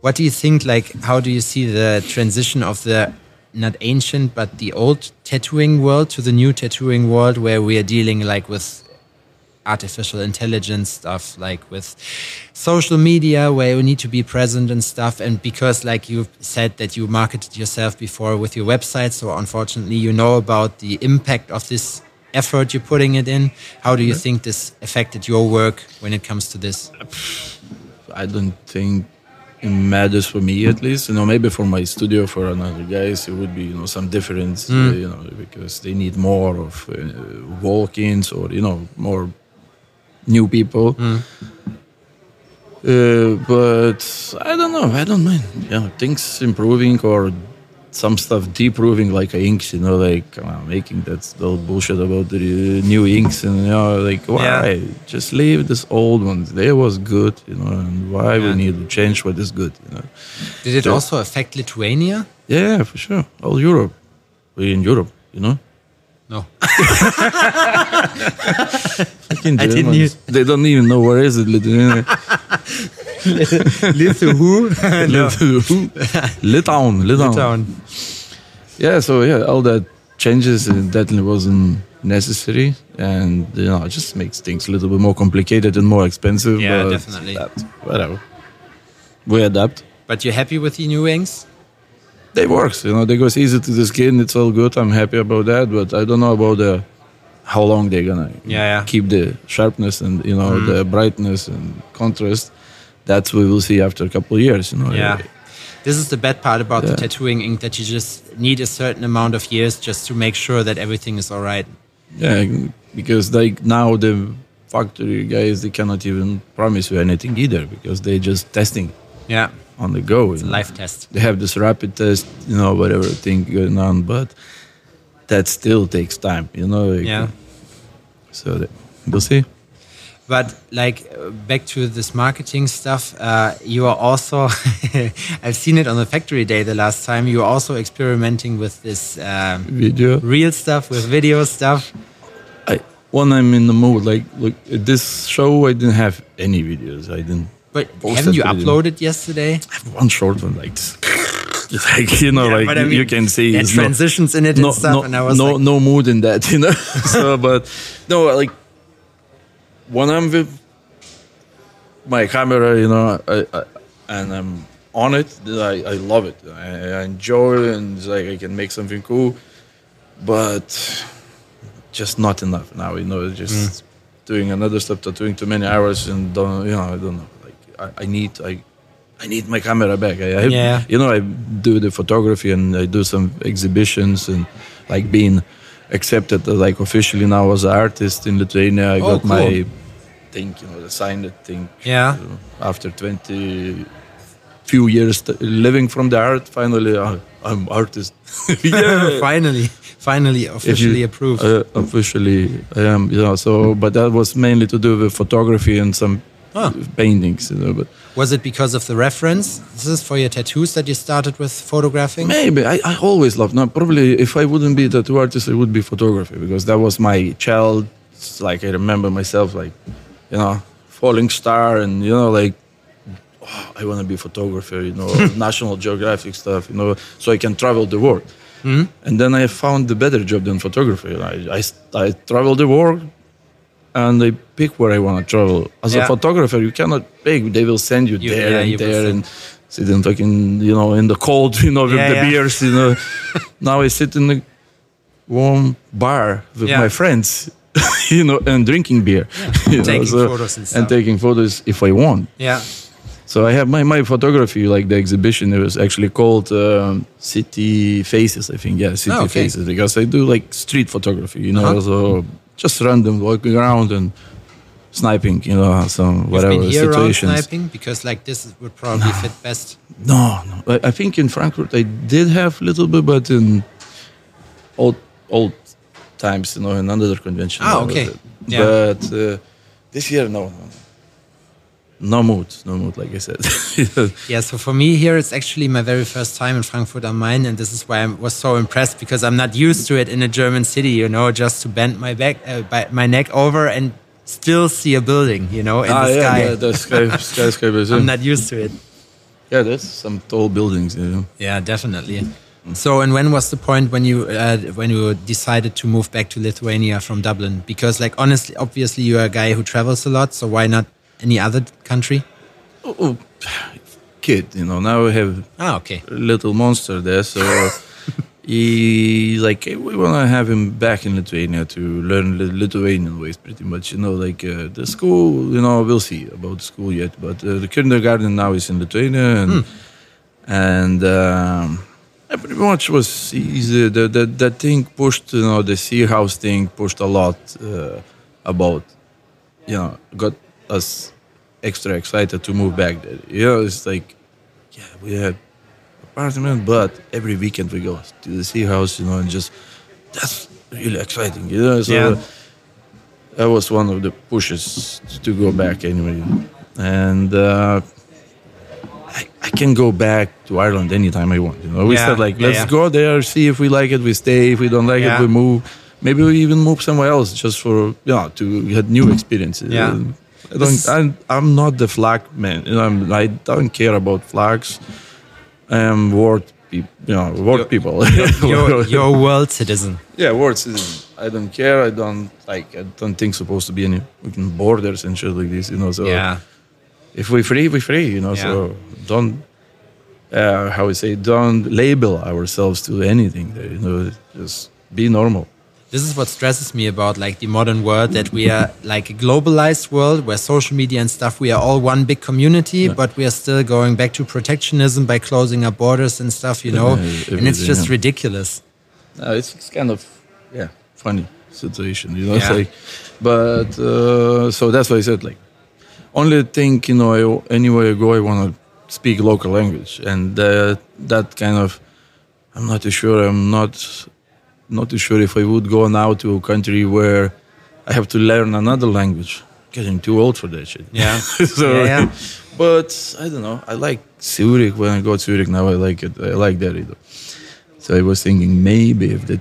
What do you think? Like, how do you see the transition of the not ancient but the old tattooing world to the new tattooing world, where we are dealing like with artificial intelligence stuff, like with social media, where you need to be present and stuff. And because, like you said, that you marketed yourself before with your website, so unfortunately, you know about the impact of this effort you're putting it in. How do you mm-hmm. think this affected your work when it comes to this? I don't think it matters for me at least. You know, maybe for my studio, for another guys, it would be you know some difference. uh, you know, because they need more of uh, walk-ins or you know more new people. Uh, but I don't know. I don't mind. Yeah, things improving or some stuff deproving like inks. You know, like come on, making that little bullshit about the uh, new inks and you know, like why just leave this old ones? They was good. You know, and why Yeah. we need to change what is good? You know. Did it Yeah. also affect Lithuania? Yeah, for sure. All Europe. We in Europe, you know. No. (laughs) (laughs) Fucking I didn't Germans, They don't even know where is it. Lithuania. (laughs) (laughs) (laughs) Lithu who? Litauen. Litauen. Yeah, so yeah, all that changes uh, definitely wasn't necessary, and you know, it just makes things a little bit more complicated and more expensive. Yeah, but definitely. that- whatever. We adapt. But you're happy with the new inks? They works, you know. They goes easy to the skin. It's all good. I'm happy about that, but I don't know about the how long they're gonna Yeah, yeah. keep the sharpness and you know the brightness and contrast. That's what we'll see after a couple of years, you know. Yeah. This is the bad part about the tattooing ink that you just need a certain amount of years just to make sure that everything is all right. Yeah, because like now the factory guys they cannot even promise you anything either because they're just testing Yeah. on the go. It's a life test. They have this rapid test, you know, whatever thing going on, but that still takes time, you know. like, Yeah. So that, we'll see. But like uh, back to this marketing stuff, uh, you are also, (laughs) I've seen it on the factory day the last time, you are also experimenting with this um, Video. real stuff, with video stuff. I when I'm in the mood, like look at this show, I didn't have any videos. I didn't. But haven't you uploaded yesterday? I have one short one like this. Just (laughs) like you know, like I you- mean, you can see, there are it's no- transitions in it no, and stuff, no, and I was no, like, no mood in that, (laughs) you know. so, but no, like when I'm with my camera, you know, I, I, and I'm on it, I, I love it. I, I enjoy it, and it's like I can make something cool, but just not enough now. You know, just mm. doing another stuff, tattooing too many hours, and don't, you know, I don't know. Like I, I need, I. I need my camera back. I, I Yeah. you know, I do the photography and I do some exhibitions and like being accepted like officially now as an artist in Lithuania. I Oh, got my cool. Thing, you know, the signed thing. Yeah. Uh, After 20 few years t- living from the art, finally uh, I'm artist. (laughs) (laughs) yeah. finally, finally, officially you- approved. Uh, officially, I am. You know, so but that was mainly to do with photography and some paintings. You know, but Was it because of the reference? This is for your tattoos that you started with photographing? Maybe I, I always loved. No, probably if I wouldn't be a tattoo artist, it would be photography because that was my child. Like I remember myself, like you know, falling star, and you know, like oh, I want to be a photographer, you know, (laughs) National Geographic stuff, you know, so I can travel the world. Hmm? And then I found the better job than photography. I, I, I travel the world and I pick where I want to travel. As Yeah. a photographer, you cannot pick. They will send you, You- there yeah, and you there and sit in fucking, you know, in the cold, (laughs) you know, with Yeah, the beers, you know. (laughs) now I sit in the warm bar with my friends, (laughs) you know, and drinking beer. (laughs) you know, Taking photos and stuff. taking photos if I want. Yeah. So I have my, my photography, like the exhibition, it was actually called um, City Faces, I think. Yeah, City Oh, okay. Faces, because I do like street photography, you know, Uh-huh. so just random walking around and sniping, you know, some You've whatever been here around situations. sniping because like this would probably fit best. No, no. I, I think in Frankfurt I did have a little bit, but in old old times, you know, in another convention. Ah, okay. Yeah. But uh, this year, no, no, no mood, no mood, like I said. (laughs) Yeah, so for me here, it's actually my very first time in Frankfurt am Main, and this is why I was so impressed because I'm not used to it in a German city. You know, just to bend my back, uh, my neck over and still see a building. You know, in ah, the yeah, sky. the, the sky, (laughs) skyscrapers. I'm not used to it. yeah, there's some tall buildings. You know. Yeah, definitely. So, and when was the point when you uh, when you decided to move back to Lithuania from Dublin? Because, like, honestly, obviously, you're a guy who travels a lot. So, why not any other country? Oh, oh, kid, you know. Now we have Ah, okay. a little monster there, so (laughs) he like we want to have him back in Lithuania to learn Lithuanian ways, pretty much. You know, like uh, the school. You know, we'll see about the school yet, but uh, the kindergarten now is in Lithuania, and and. Um, I pretty much was easy. The, the, that thing pushed, you know, the sea house thing pushed a lot uh, about, you know, got us extra excited to move back there. You know, it's like, yeah, we had apartment, but every weekend we go to the sea house, you know, and just that's really exciting, you know. So Yeah. that was one of the pushes to go back anyway, and uh, I, I can go back to Ireland anytime I want. You know, we Yeah, said like, let's yeah. go there, see if we like it, we stay. If we don't like Yeah. it, we move. Maybe we even move somewhere else just for you know to get new experiences. Yeah. I don't. I'm, I'm not the flag man. You know, I'm, I don't care about flags. I am world, people. You know, word You're- people. You're, (laughs) you're a world citizen. yeah, world citizen. I don't care. I don't like. I don't think supposed to be any borders and shit like this. You know. So Yeah. if we free, we free. You know. So don't. Uh, how we say? Don't label ourselves to anything. You know, just be normal. This is what stresses me about like the modern world that we are like a globalized world where social media and stuff we are all one big community but we are still going back to protectionism by closing our borders and stuff you know Yeah, and it's just yeah. ridiculous Uh, it's, it's kind of yeah funny situation, you know. Yeah. like, but uh, so that's why I said like, only thing you know, I, anywhere I go, I want to speak local language, and uh, that kind of, I'm not too sure. I'm not not too sure if I would go now to a country where I have to learn another language. Getting too old for that shit. Yeah. (laughs) so, Yeah, yeah. but I don't know. I like Zurich when I go to Zurich now. I like it. I like that either. So I was thinking maybe if the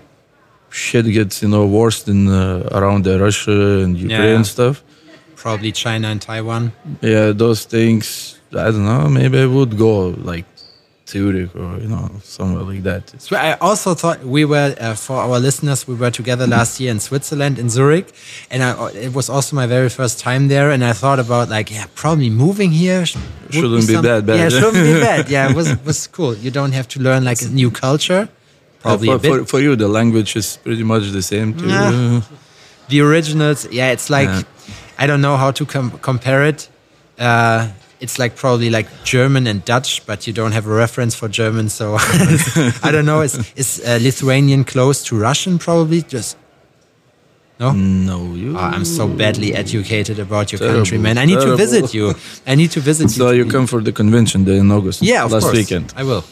shit gets you know worse than uh, around the Russia and Ukraine Yeah. stuff, probably China and Taiwan yeah, those things. I don't know. Maybe I would go like Zurich or you know somewhere like that. So I also thought we were uh, for our listeners. We were together last year in Switzerland in Zurich, and I, it was also my very first time there. And I thought about like, yeah, probably moving here sh- Shouldn't be that bad. Yeah, shouldn't be (laughs) bad. Yeah, it was was cool. You don't have to learn like a new culture. Probably for, a bit. for, for you, the language is pretty much the same. Too. Yeah. the originals, yeah, it's like Yeah. I don't know how to com- compare it. Uh, it's like probably like German and Dutch, but you don't have a reference for German, so (laughs) I don't know. Is is uh, Lithuanian close to Russian? Probably just. No, No, you. Oh, I'm so badly educated about your Terrible, country, man. I need to visit you. I need to visit you. So you come for the convention there in August. Yeah, of last course. weekend. I will.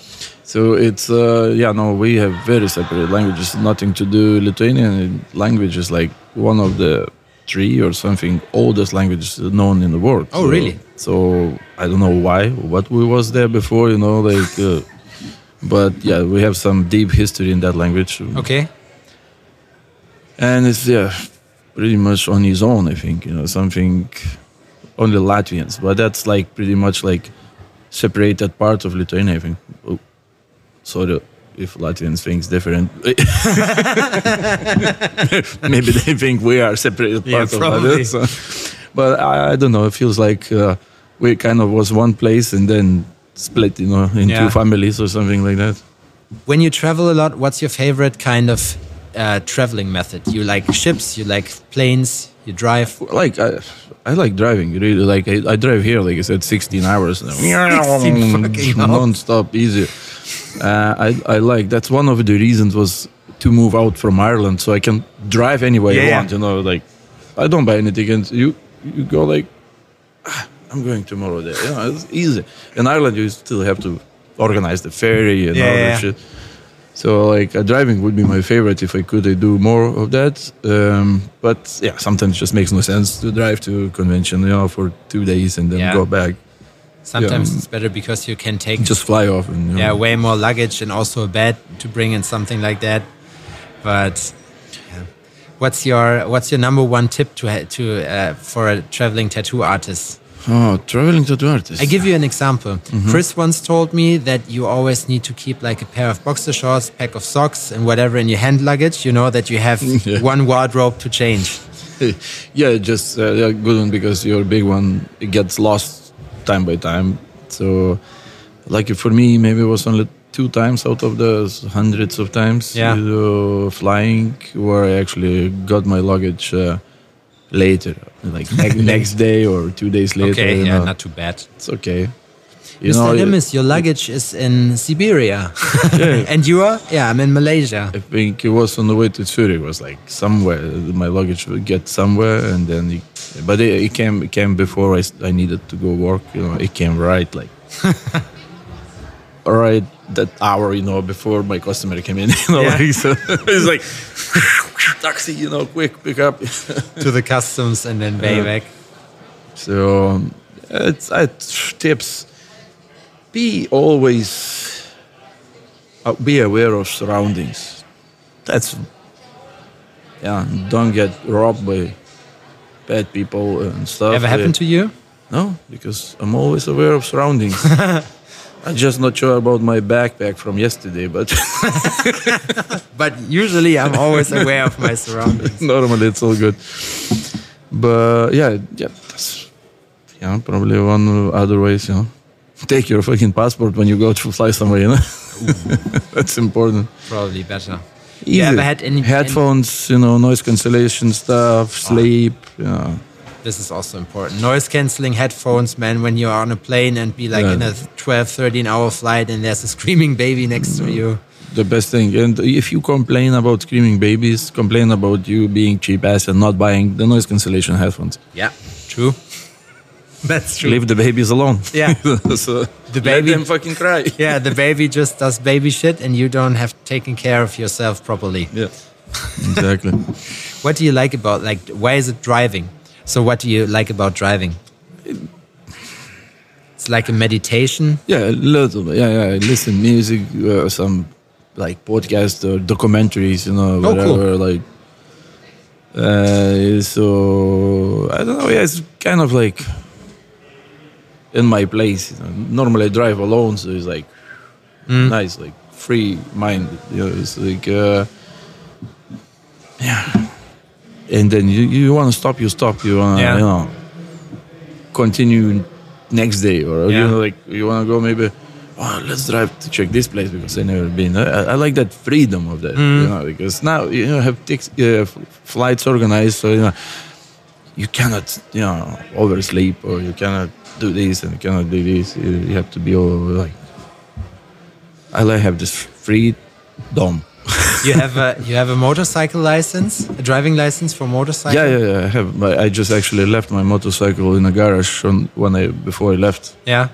So it's uh, yeah no we have very separate languages. Nothing to do. Lithuanian language is like one of the three or something oldest languages known in the world. Oh, So- really? So I don't know why. What we was there before, you know, like. Uh, but yeah, we have some deep history in that language. Okay. And it's yeah, pretty much on his own. I think you know something only Latvians, but that's like pretty much like separated part of Lithuania. I think. Oh, sorry if Latvians think different. (laughs) Maybe they think we are separated Yeah, part of. Latvia. So. (laughs) But I, I don't know. It feels like uh, we kind of was one place and then split, you know, into Yeah. families or something like that. When you travel a lot, what's your favorite kind of uh, traveling method? You like ships, you like planes, you drive. Like I, I like driving. Really, like I, I drive here. Like I said, 16 hours now. (laughs) 16 (laughs) fucking hours. (laughs) non-stop, easy. Uh, I I like that's one of the reasons was to move out from Ireland so I can drive anywhere Yeah, I yeah. want. You know, like I don't buy any tickets. You you go like "Ah, I'm going tomorrow there. You know, it's easy. In Ireland, you still have to organize the ferry and Yeah, all yeah. that shit. So like uh, driving would be my favorite if I could I do more of that. Um, but yeah, sometimes it just makes no sense to drive to convention, you know, for two days and then Yeah. go back. Sometimes Yeah. it's better because you can take Just fly off and you know. yeah way more luggage and also a bed to bring in something like that. But yeah. what's your what's your number one tip to to uh, for a traveling tattoo artist? Oh, traveling to the artist. I give you an example. Mm-hmm. Chris once told me that you always need to keep like a pair of boxer shorts, pack of socks, and whatever in your hand luggage. You know that you have (laughs) Yeah. one wardrobe to change. (laughs) yeah, just uh, yeah, good one because your big one it gets lost time by time. So, like for me, maybe it was only two times out of the hundreds of times Yeah. you know, flying where I actually got my luggage uh, later, like ne- (laughs) next day or two days later. Okay, you yeah, know. not too bad. it's okay. You Mr. know, Remis, your luggage is in Siberia, (laughs) Yeah. and you are? Yeah, I'm in Malaysia. I think it was on the way to Zurich. It was like somewhere my luggage would get somewhere, and then it, but it, it came it came before I, I needed to go work. You know, it came right like (laughs) right that hour. You know, before my customer came in. You know, Yeah. like, so it's like taxi. You know, quick pick up. (laughs) to the customs and then way back. So um, it's tips. Be always uh, be aware of surroundings. That's yeah. Don't get robbed by bad people and stuff. Ever happened to you? No, because I'm always aware of surroundings. (laughs) I'm just not sure about my backpack from yesterday, but (laughs) But usually I'm always aware of my surroundings. (laughs) normally it's all good. But yeah, yeah, that's yeah, probably one other ways, you know. Take your fucking passport when you go to fly somewhere, you know. (laughs) that's important. Probably better. Easy. You ever had any headphones, you know, noise cancellation stuff, ah. sleep, yeah. This is also important. Noise cancelling headphones, man, when you're on a plane and be like Yeah. in a 12, 13 hour flight and there's a screaming baby next to you. The best thing. And if you complain about screaming babies, complain about you being cheap ass and not buying the noise cancellation headphones. Yeah, true. (laughs) That's true. Leave the babies alone. Yeah. (laughs) so The let baby- them fucking cry. (laughs) yeah, the baby just does baby shit and you don't have taken care of yourself properly. Yeah. Exactly. What do you like about like why is it driving? So what do you like about driving? It's like a meditation. Yeah, a little bit. Yeah, yeah. I listen music, uh, some like podcast or documentaries, you know, Oh, cool. whatever. Like, uh, so I don't know. Yeah, it's kind of like in my place. You know. Normally, I drive alone, so it's like Mm. nice, like free mind. You know, it's like uh, yeah. And then you, you want to stop, you stop. You want to Yeah. you know continue next day, or Yeah. you know like you want to go maybe. Oh, let's drive to check this place because I never been. I, I like that freedom of that, Mm. you know, because now you know, have tix, uh, f- flights organized, so you know you cannot, you know, oversleep or you cannot do this and you cannot do this. You, you have to be all like. I like have this freedom. You have a you have a motorcycle license, a driving license for motorcycle. Yeah, yeah, yeah. I have. I just actually left my motorcycle in a garage on, when I before I left. Yeah.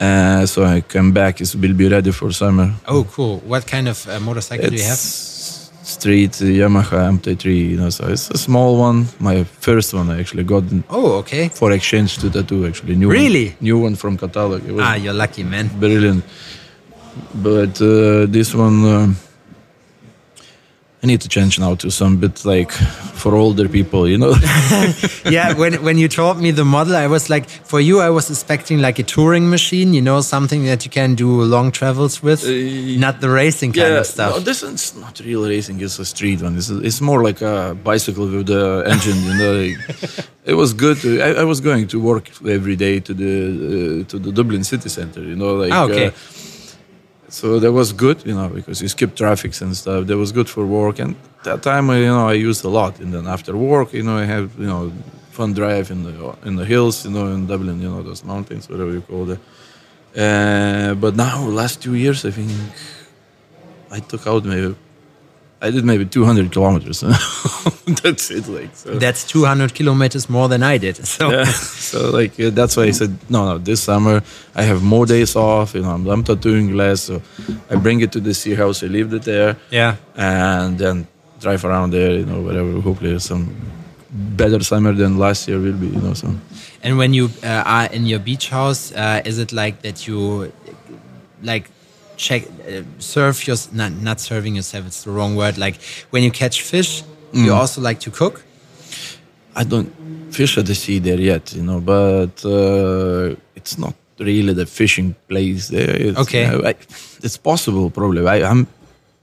Uh, so I came back. It will be ready for summer. Oh, cool. What kind of uh, motorcycle do you have? Street uh, Yamaha MT3. You know, so it's a small one. My first one I actually got Oh, okay. for exchange to tattoo. Actually, new Really? one, new one from catalog. Ah, you're lucky, man. brilliant. But uh, this one, um I need to change now to some bit like for older people, you know. (laughs) yeah, when when you told me the model, I was like, for you, I was expecting like a touring machine, you know, something that you can do long travels with, not the racing kind of stuff. No, this is not real racing. It's a street one. It's, it's more like a bicycle with the engine. You know, it was good. To, I, I, was going to work every day to the uh, to the Dublin city center. You know, like. Ah, okay. Uh, so that was good, you know, because you skip traffics and stuff. That was good for work, and that time, you know, I used a lot. And then after work, you know, I have, you know, fun drive in the in the hills, you know, in Dublin, you know, those mountains, whatever you call it. Uh, but now, last two years, I think I took out maybe I did maybe 200 kilometers. (laughs) that's it. Like so. that's 200 kilometers more than I did. So, yeah. so like uh, that's why I said no, no. This summer I have more days off. You know, I'm, I'm tattooing less, so I bring it to the sea house. I leave it there. Yeah, and then drive around there. You know, whatever. Hopefully, some better summer than last year will be. You know, so. And when you uh, are in your beach house, uh, is it like that you like check uh, serve your not not serving yourself it's the wrong word like when you catch fish mm. you also like to cook i don't fish at the sea there yet you know but uh, it's not really the fishing place there it's, okay you know, I, it's possible probably I, am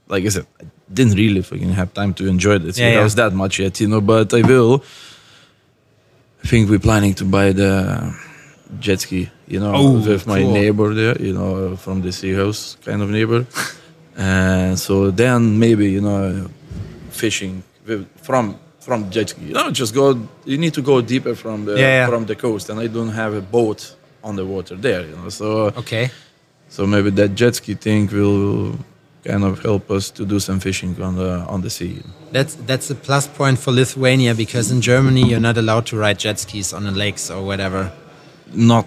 like i said i didn't really fucking have time to enjoy this yeah, yeah. that much yet you know but i will i think we're planning to buy the jet ski, you know, oh, with my cool. neighbor there, you know, from the sea house kind of neighbor. and so then maybe, you know, fishing from from jet ski. You know, just go. You need to go deeper from the yeah, yeah. from the coast, and I don't have a boat on the water there. You know, so okay. So maybe that jet ski thing will kind of help us to do some fishing on the on the sea. That's that's a plus point for Lithuania because in Germany you're not allowed to ride jet skis on the lakes or whatever not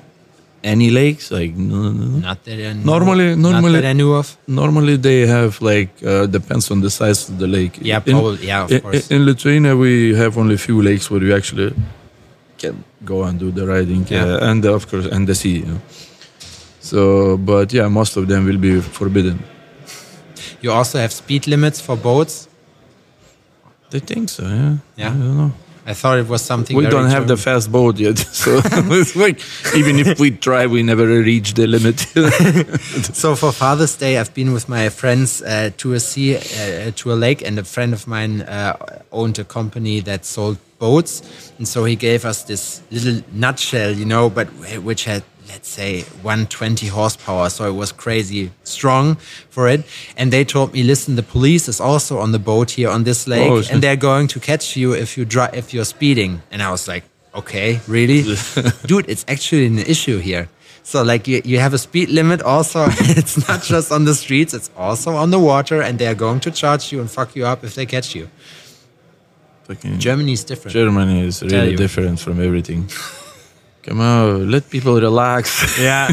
any lakes like no, no. no. not that I normally normally not that I knew of normally they have like uh, depends on the size of the lake yeah probably yeah of in, course in, Lithuania we have only a few lakes where you actually can go and do the riding yeah. uh, and of course and the sea you know. so but yeah most of them will be forbidden you also have speed limits for boats they think so yeah yeah I don't know I thought it was something. We don't have German. the fast boat yet, (laughs) so (laughs) like even if we try, we never reach the limit. (laughs) so for Father's Day, I've been with my friends uh, to a sea, uh, to a lake, and a friend of mine uh, owned a company that sold boats, and so he gave us this little nutshell, you know, but which had let's say 120 horsepower. So it was crazy strong for it. And they told me listen the police is also on the boat here on this lake oh, and they're going to catch you if you drive if you're speeding. And i was like okay really? (laughs) Dude it's actually an issue here. So like you, you have a speed limit also. (laughs) It's not just on the streets it's also on the water and they're going to charge you and fuck you up if they catch you. Germany is different. Germany is really different from everything. (laughs) Come on, let people relax. (laughs) Yeah.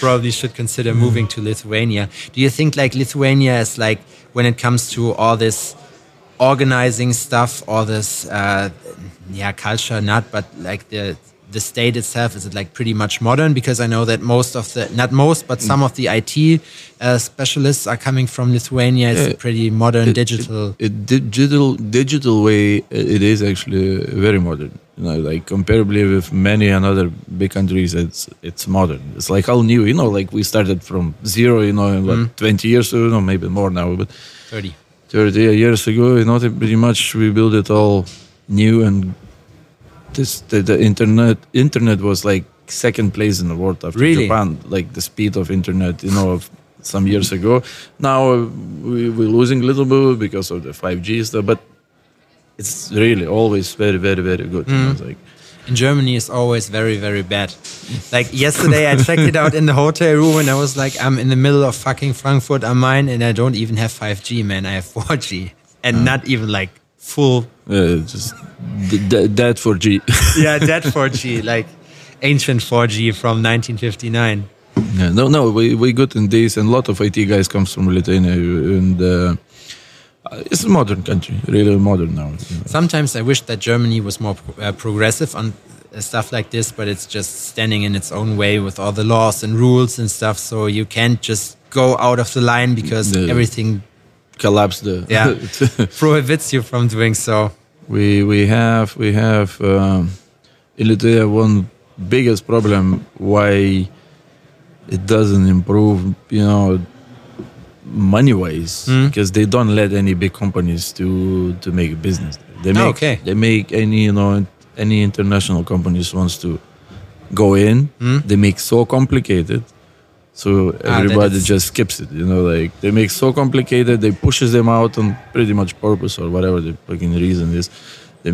Probably should consider moving to Lithuania. Do you think like Lithuania is like when it comes to all this organizing stuff, all this uh, yeah culture, not but like the the state itself is it like pretty much modern because I know that most of the not most but some of the IT uh, specialists are coming from Lithuania. It's a pretty modern it, digital. It, it, digital digital way it is actually very modern. You know, like comparably with many another big countries, it's it's modern. It's like all new. You know, like we started from zero. You know, what mm. twenty years ago, no, maybe more now, but thirty. 30 years ago, you know, pretty much we built it all new and this the, the internet internet was like second place in the world after really? Japan. Like the speed of internet, you know, of some years ago. Now uh, we, we're losing a little bit because of the 5G stuff, but it's really always very, very, very good. Mm. You know, mm. like, in Germany is always very, very bad. Like yesterday, I checked it out in the hotel room and I was like, I'm in the middle of fucking Frankfurt am Main and I don't even have 5G, man. I have 4G and uh. not even like full. Uh, just dead 4G. (laughs) yeah, dead 4G, (laughs) like ancient 4G from 1959. Yeah, no, no, we we good in this, and a lot of IT guys comes from Lithuania, and uh, it's a modern country, really modern now. Sometimes I wish that Germany was more uh, progressive on uh, stuff like this, but it's just standing in its own way with all the laws and rules and stuff. So you can't just go out of the line because everything collapse the. Yeah. (laughs) prohibits you from doing so. we we have we have um, in Lithuania one biggest problem why it doesn't improve. You know, money wise Hmm. because they don't let any big companies to to make a business. They make Oh, okay. they make any you know any international companies wants to go in. They make so complicated. So? Ah, everybody just skips it, you know. Like they make so complicated, they pushes them out on pretty much purpose or whatever the fucking reason is. They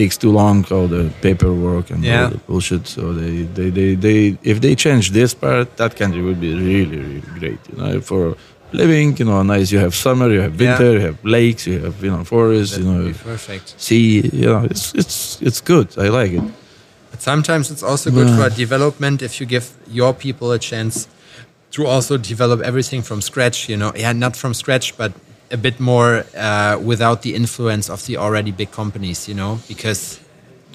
takes too long all the paperwork and Yeah. all the bullshit. So they, they, they, they, if they change this part, that country would be really, really great. You know, for living, you know, nice. You have summer, you have Yeah. winter, you have lakes, you have you know forests, That you know, perfect. sea. You know, it's it's it's good. I like it. But sometimes it's also good for development if you give your people a chance to also develop everything from scratch. You know, yeah, not from scratch, but a bit more uh, without the influence of the already big companies. You know, because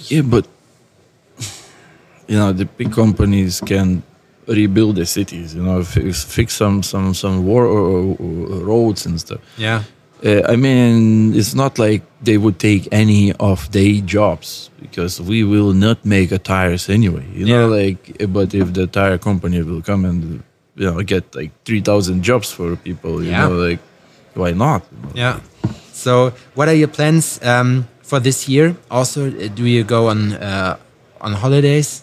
Yeah, but you know the big companies can rebuild the cities. You know, fix, fix some some some war, uh, roads and stuff. yeah, Uh, I mean, it's not like they would take any of their jobs because we will not make a tires anyway. You know, Yeah. like but if the tire company will come and you know get like three thousand jobs for people, you Yeah. know, like why not? yeah. So, what are your plans um, for this year? Also, uh, do you go on uh, on holidays?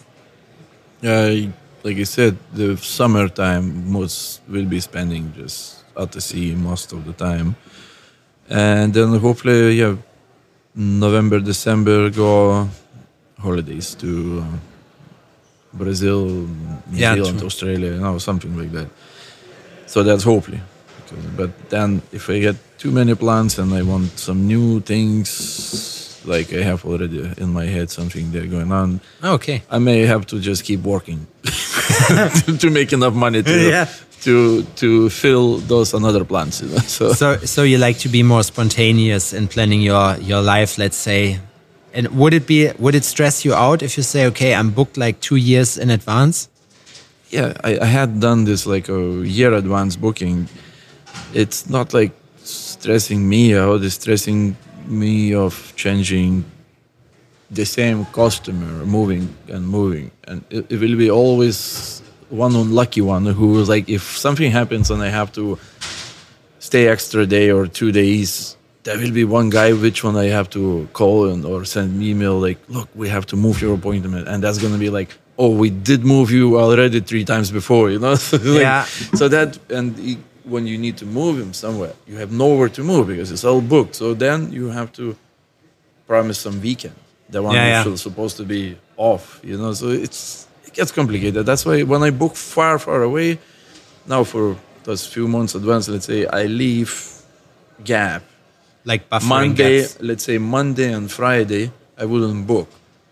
Uh, like I said, the summertime most will be spending just at the sea most of the time, and then hopefully, yeah, November, December go holidays to uh, Brazil, New Yeah, Zealand, true. Australia, you know, something like that. So that's hopefully. But then, if I get too many plans and I want some new things, like I have already in my head something there going on, okay. I may have to just keep working (laughs) to, to make enough money to (laughs) Yeah. to to fill those another plans. You know? So So, so you like to be more spontaneous in planning your your life, let's say. And would it be would it stress you out if you say, okay, I'm booked like two years in advance? yeah, I, I had done this like a year advance booking. It's not like stressing me out. It's stressing me of changing the same customer, moving and moving, and it, it will be always one unlucky one who is like, if something happens and I have to stay extra day or two days, there will be one guy which one I have to call and or send me email like, look, we have to move your appointment, and that's gonna be like, oh, we did move you already three times before, you know? So (laughs) like- Yeah. So that and he, when you need to move him somewhere, you have nowhere to move because it's all booked. So then you have to promise some weekend, the one Yeah, which yeah. is supposed to be off, you know? So it's it gets complicated. That's why when I book far, far away, now for those few months advance, let's say I leave gap Like buffering Monday, gaps? let's say Monday and Friday, I wouldn't book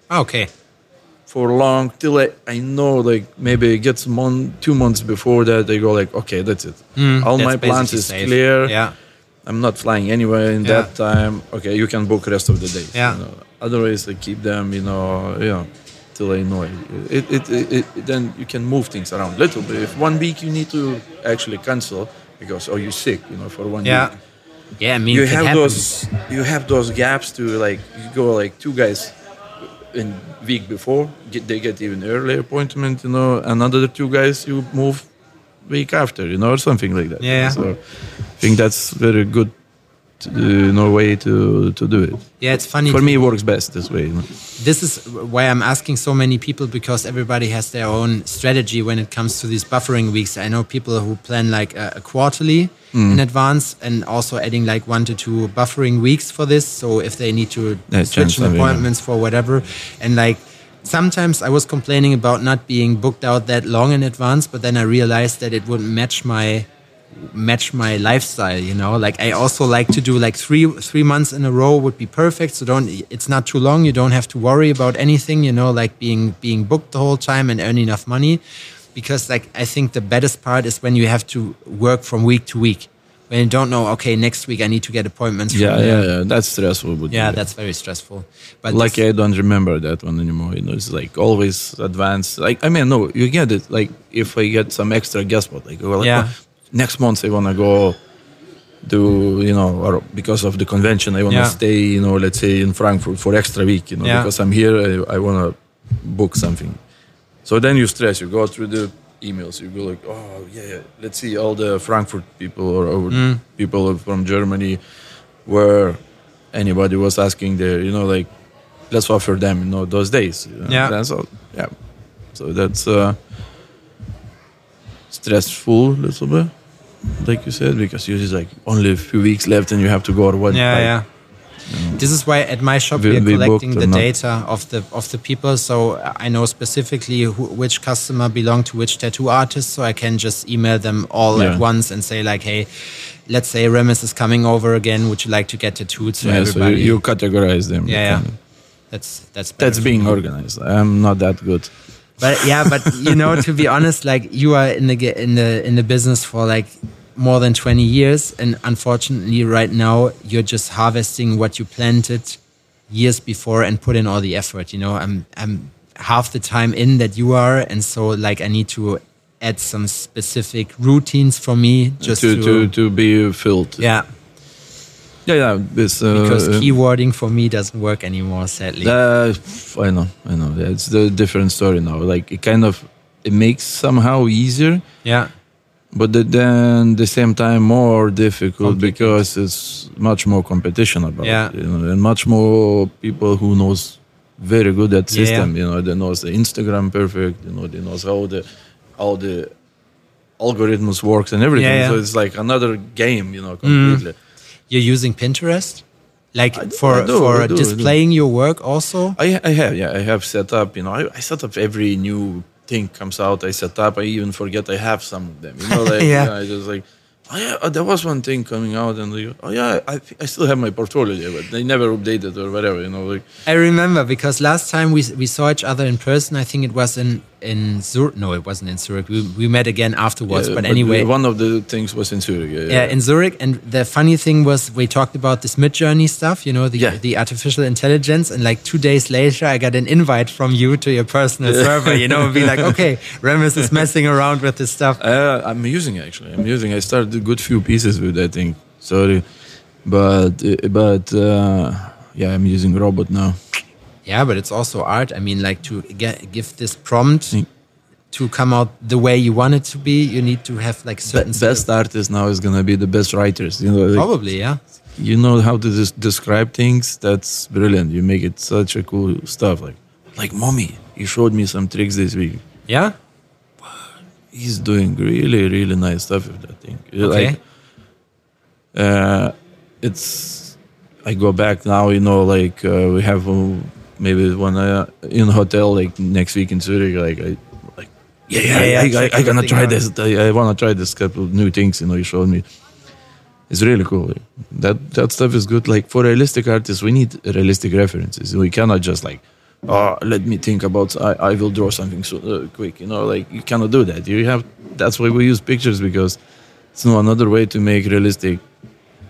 Oh, okay. for long till I, I know like maybe it gets mon- two months before that they go like okay that's it hmm, all That's my plans is safe. clear Yeah. I'm not flying anywhere in Yeah. that time okay you can book rest of the days Yeah. you know. otherwise I keep them you know know till I know it. It, it, it, it then you can move things around a little bit if one week you need to actually cancel because oh you're sick you know for one Yeah. week Yeah, I mean, you have happens. those you have those gaps to like you go like two guys in week before get, they get even earlier appointment you know another two guys you move week after you know or something like that Yeah. so i think that's very good to, you know way to to do it Yeah, it's funny. for me it works best this way this is why I'm asking so many people because everybody has their own strategy when it comes to these buffering weeks. I know people who plan like a, a quarterly Mm. in advance and also adding like one to two buffering weeks for this. So if they need to Yeah, switch chance an of it, yeah. appointments for whatever, and like sometimes I was complaining about not being booked out that long in advance, but then I realized that it wouldn't match my match my lifestyle you know like i also like to do like three three months in a row would be perfect so don't it's not too long you don't have to worry about anything you know like being being booked the whole time and earn enough money because like i think the baddest part is when you have to work from week to week when you don't know okay next week i need to get appointments yeah there. yeah yeah that's stressful but yeah that's very stressful but like I don't remember that one anymore. You know, it's like always advanced. Like I mean, no, you get it. Like if I get some extra guest spot, like, well, like Yeah. oh, next month I wanna go do you know or because of the convention i want to Yeah. stay you know let's say in frankfurt for extra week you know Yeah. because i'm here i, I want to book something so then you stress you go through the emails you go like oh yeah, yeah let's see all the frankfurt people or, or Mm. people from germany where anybody was asking there you know like let's offer them you know those days you know? Yeah. that's all yeah so that's uh stressful a little bit like you said because just like only a few weeks left and you have to go or what Yeah, like, yeah. This is why at my shop We- are collecting the data of the of the people, so I know specifically who, which customer belong to which tattoo artist, so I can just email them all Yeah. at once and say like, hey, let's say Remis is coming over again. Would you like to get tattooed? So yeah, so you, you categorize them yeah, yeah. That's that's that's being me. organized i'm not that good But yeah, but you know, to be honest, like you are in the in the in the business for like more than twenty years, and unfortunately, right now you're just harvesting what you planted years before and put in all the effort. You know, I'm I'm half the time in that you are, and so like I need to add some specific routines for me just to, to, to, to be filled yeah, yeah yeah this uh, because uh, keywording for me doesn't work anymore, sadly. Uh, I know, I know. It's the different story now. Like it kind of it makes somehow easier, yeah, but the, then the same time more difficult because it's much more competition about Yeah. it, you know, and much more people who knows very good at Yeah, system. You know, they knows the Instagram perfect. You know, they knows how the how the algorithms works and everything. Yeah, yeah. So it's like another game. You know, completely. You're using Pinterest. Like do- for do, for do, displaying your work also I, I have, yeah, I have set up. You know, I, I set up every new thing comes out. I set up. I even forget I have some of them. You know, (laughs) like Yeah. yeah. I just like, oh yeah, uh, there was one thing coming out, and like, oh yeah, I, I still have my portfolio there, but they never updated or whatever. You know, like I remember because last time we we saw each other in person, I think it was in in Zurich. No, it wasn't in Zurich. We, we met again afterwards. yeah, but anyway, one of the things was in Zurich. Yeah, yeah, in Zurich. And the funny thing was, we talked about this Midjourney stuff. You know, the Yeah. the artificial intelligence. And like two days later, I got an invite from you to your personal server. You know, and be like, okay, (laughs) Remis is messing around with this stuff. Uh, I'm using it, actually. I'm using. I started a good few pieces with that thing. Sorry, but uh, but uh, yeah, I'm using robot now. Yeah, but it's also art. I mean, like to get give this prompt. To come out the way you want it to be, you need to have like certain Be- best artists now is gonna be the best writers. You know, like, Probably, yeah. you know how to des- describe things that's brilliant you make it such a cool stuff like like mommy you showed me some tricks this week Yeah. he's doing really really nice stuff with that thing Okay. like uh it's i go back now you know like uh, we have uh, maybe one uh, in hotel like next week in zurich like i like yeah yeah, Yeah, yeah, I, I, check I, gonna try out. this i, I want to try this couple of new things you know you showed me. It's really cool that that stuff is good. Like for realistic artists we need realistic references. We cannot just like oh let me think about i, I will draw something so uh, quick you know like you cannot do that. You have that's why we use pictures because it's no another way to make realistic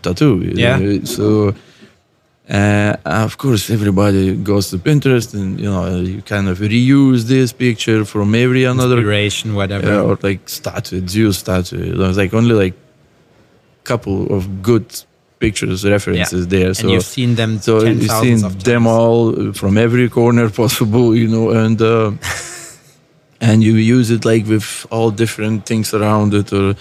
tattoo Yeah. So uh, of course everybody goes to pinterest and you know you kind of reuse this picture from every another Inspiration, whatever. yeah, or like statue, Zeus statue. There's like only like couple of good pictures references there. So and you've seen them so you've seen them all from every corner (laughs) possible, you know, and uh, and you use it like with all different things around it. Or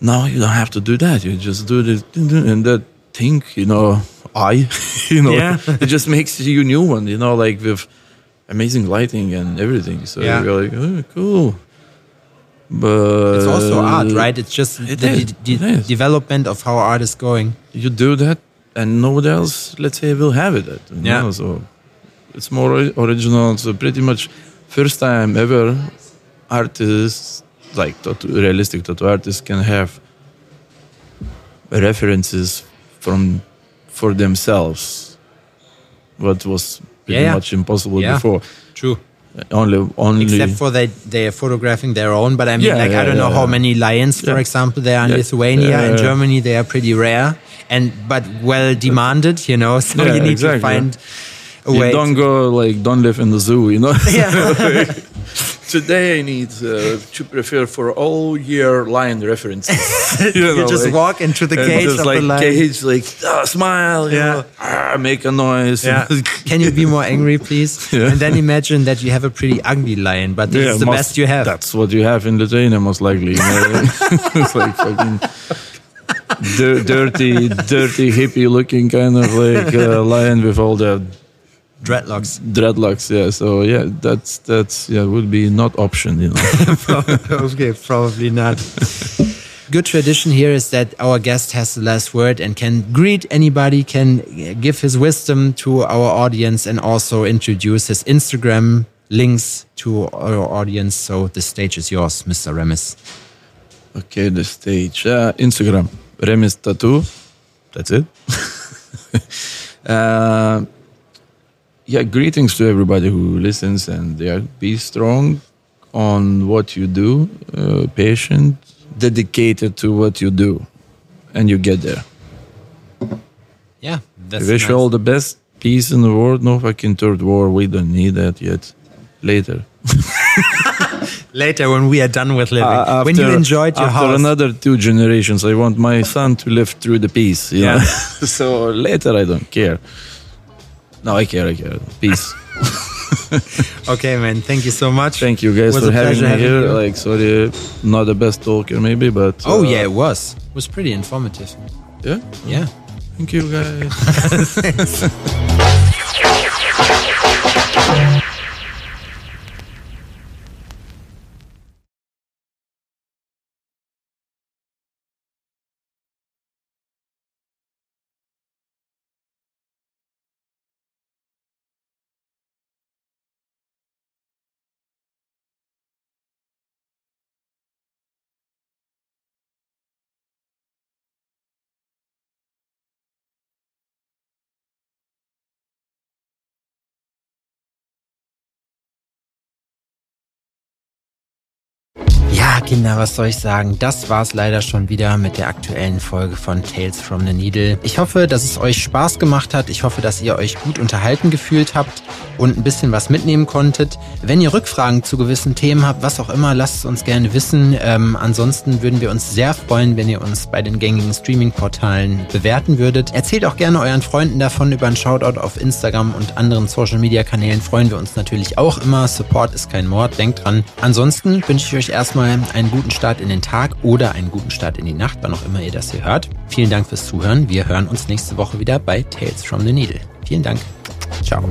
now you don't have to do that. You just do this and that thing, you know, I, (laughs) you know, Yeah. (laughs) it just makes you a new one, you know, like with amazing lighting and everything. So Yeah. you're like, oh, cool. But It's also art, right? It's just it the is, de- de- it is. development of how art is going. you do that and nobody else let's say will have it Yeah. know, so it's more original so pretty much first time ever artists like tattoo, realistic tattoo artists can have references from for themselves what was pretty Yeah, much impossible Yeah. before True. Uh, only only Except for they they are photographing their own, but I mean, Yeah, like I don't know how many lions, for example, there are in. Lithuania. Yeah. Germany, they are pretty rare and but well demanded. You know, (laughs) so you need exactly. to find a you way. don't to- go like don't live in the zoo you know (laughs) yeah. (laughs) today I need uh, to prepare for all year lion references. (laughs) You just walk into the cage of like the lion. cage, like ah, smile, you Yeah. know, ah, make a noise. Yeah. (laughs) Can you be more angry, please? Yeah. And then imagine that you have a pretty ugly lion, but this Yeah, is the best you have. That's what you have in Lithuania, most likely. You know? (laughs) it's like fucking dirty, dirty hippie-looking kind of like uh, lion with all the Dreadlocks. dreadlocks. Yeah. So yeah, that's that's yeah would be not option. You know. (laughs) okay, probably not. Good tradition here is that our guest has the last word and can greet anybody, can give his wisdom to our audience, and also introduce his Instagram links to our audience. So the stage is yours, Mr. Remis. Okay, the stage. Uh, Instagram, Remis Tattoo. That's it. (laughs) uh, yeah, greetings to everybody who listens and yeah, be strong on what you do, uh, patient, dedicated to what you do, and you get there. Yeah, I that's wish you all the best. Peace in the world. No fucking third war. We don't need that yet. Later. (laughs) later when we are done with living. Uh, when you enjoyed your after house. another two generations, I want my son to live through the peace. Yeah. (laughs) so later, I don't care. No, I care. I care. Peace. (laughs) okay, man. Thank you so much. Thank you guys for having me having here. you. Like, sorry, not the best talker maybe, but Oh uh, yeah, it was. It was pretty informative. yeah. Yeah. Thank you guys. (laughs) (laughs) Kinder, was soll ich sagen? Das war's leider schon wieder mit der aktuellen Folge von Tales from the Needle. Ich hoffe, dass es euch Spaß gemacht hat. Ich hoffe, dass ihr euch gut unterhalten gefühlt habt und ein bisschen was mitnehmen konntet. Wenn ihr Rückfragen zu gewissen Themen habt, was auch immer, lasst es uns gerne wissen. Ähm, ansonsten würden wir uns sehr freuen, wenn ihr uns bei den gängigen Streaming-Portalen bewerten würdet. Erzählt auch gerne euren Freunden davon über einen Shoutout auf Instagram und anderen Social-Media-Kanälen. Freuen wir uns natürlich auch immer. Support ist kein Mord, denkt dran. Ansonsten wünsche ich euch erstmal einen guten Start in den Tag oder einen guten Start in die Nacht, wann auch immer ihr das hier hört. Vielen Dank fürs Zuhören. Wir hören uns nächste Woche wieder bei Tales from the Needle. Vielen Dank. Ciao.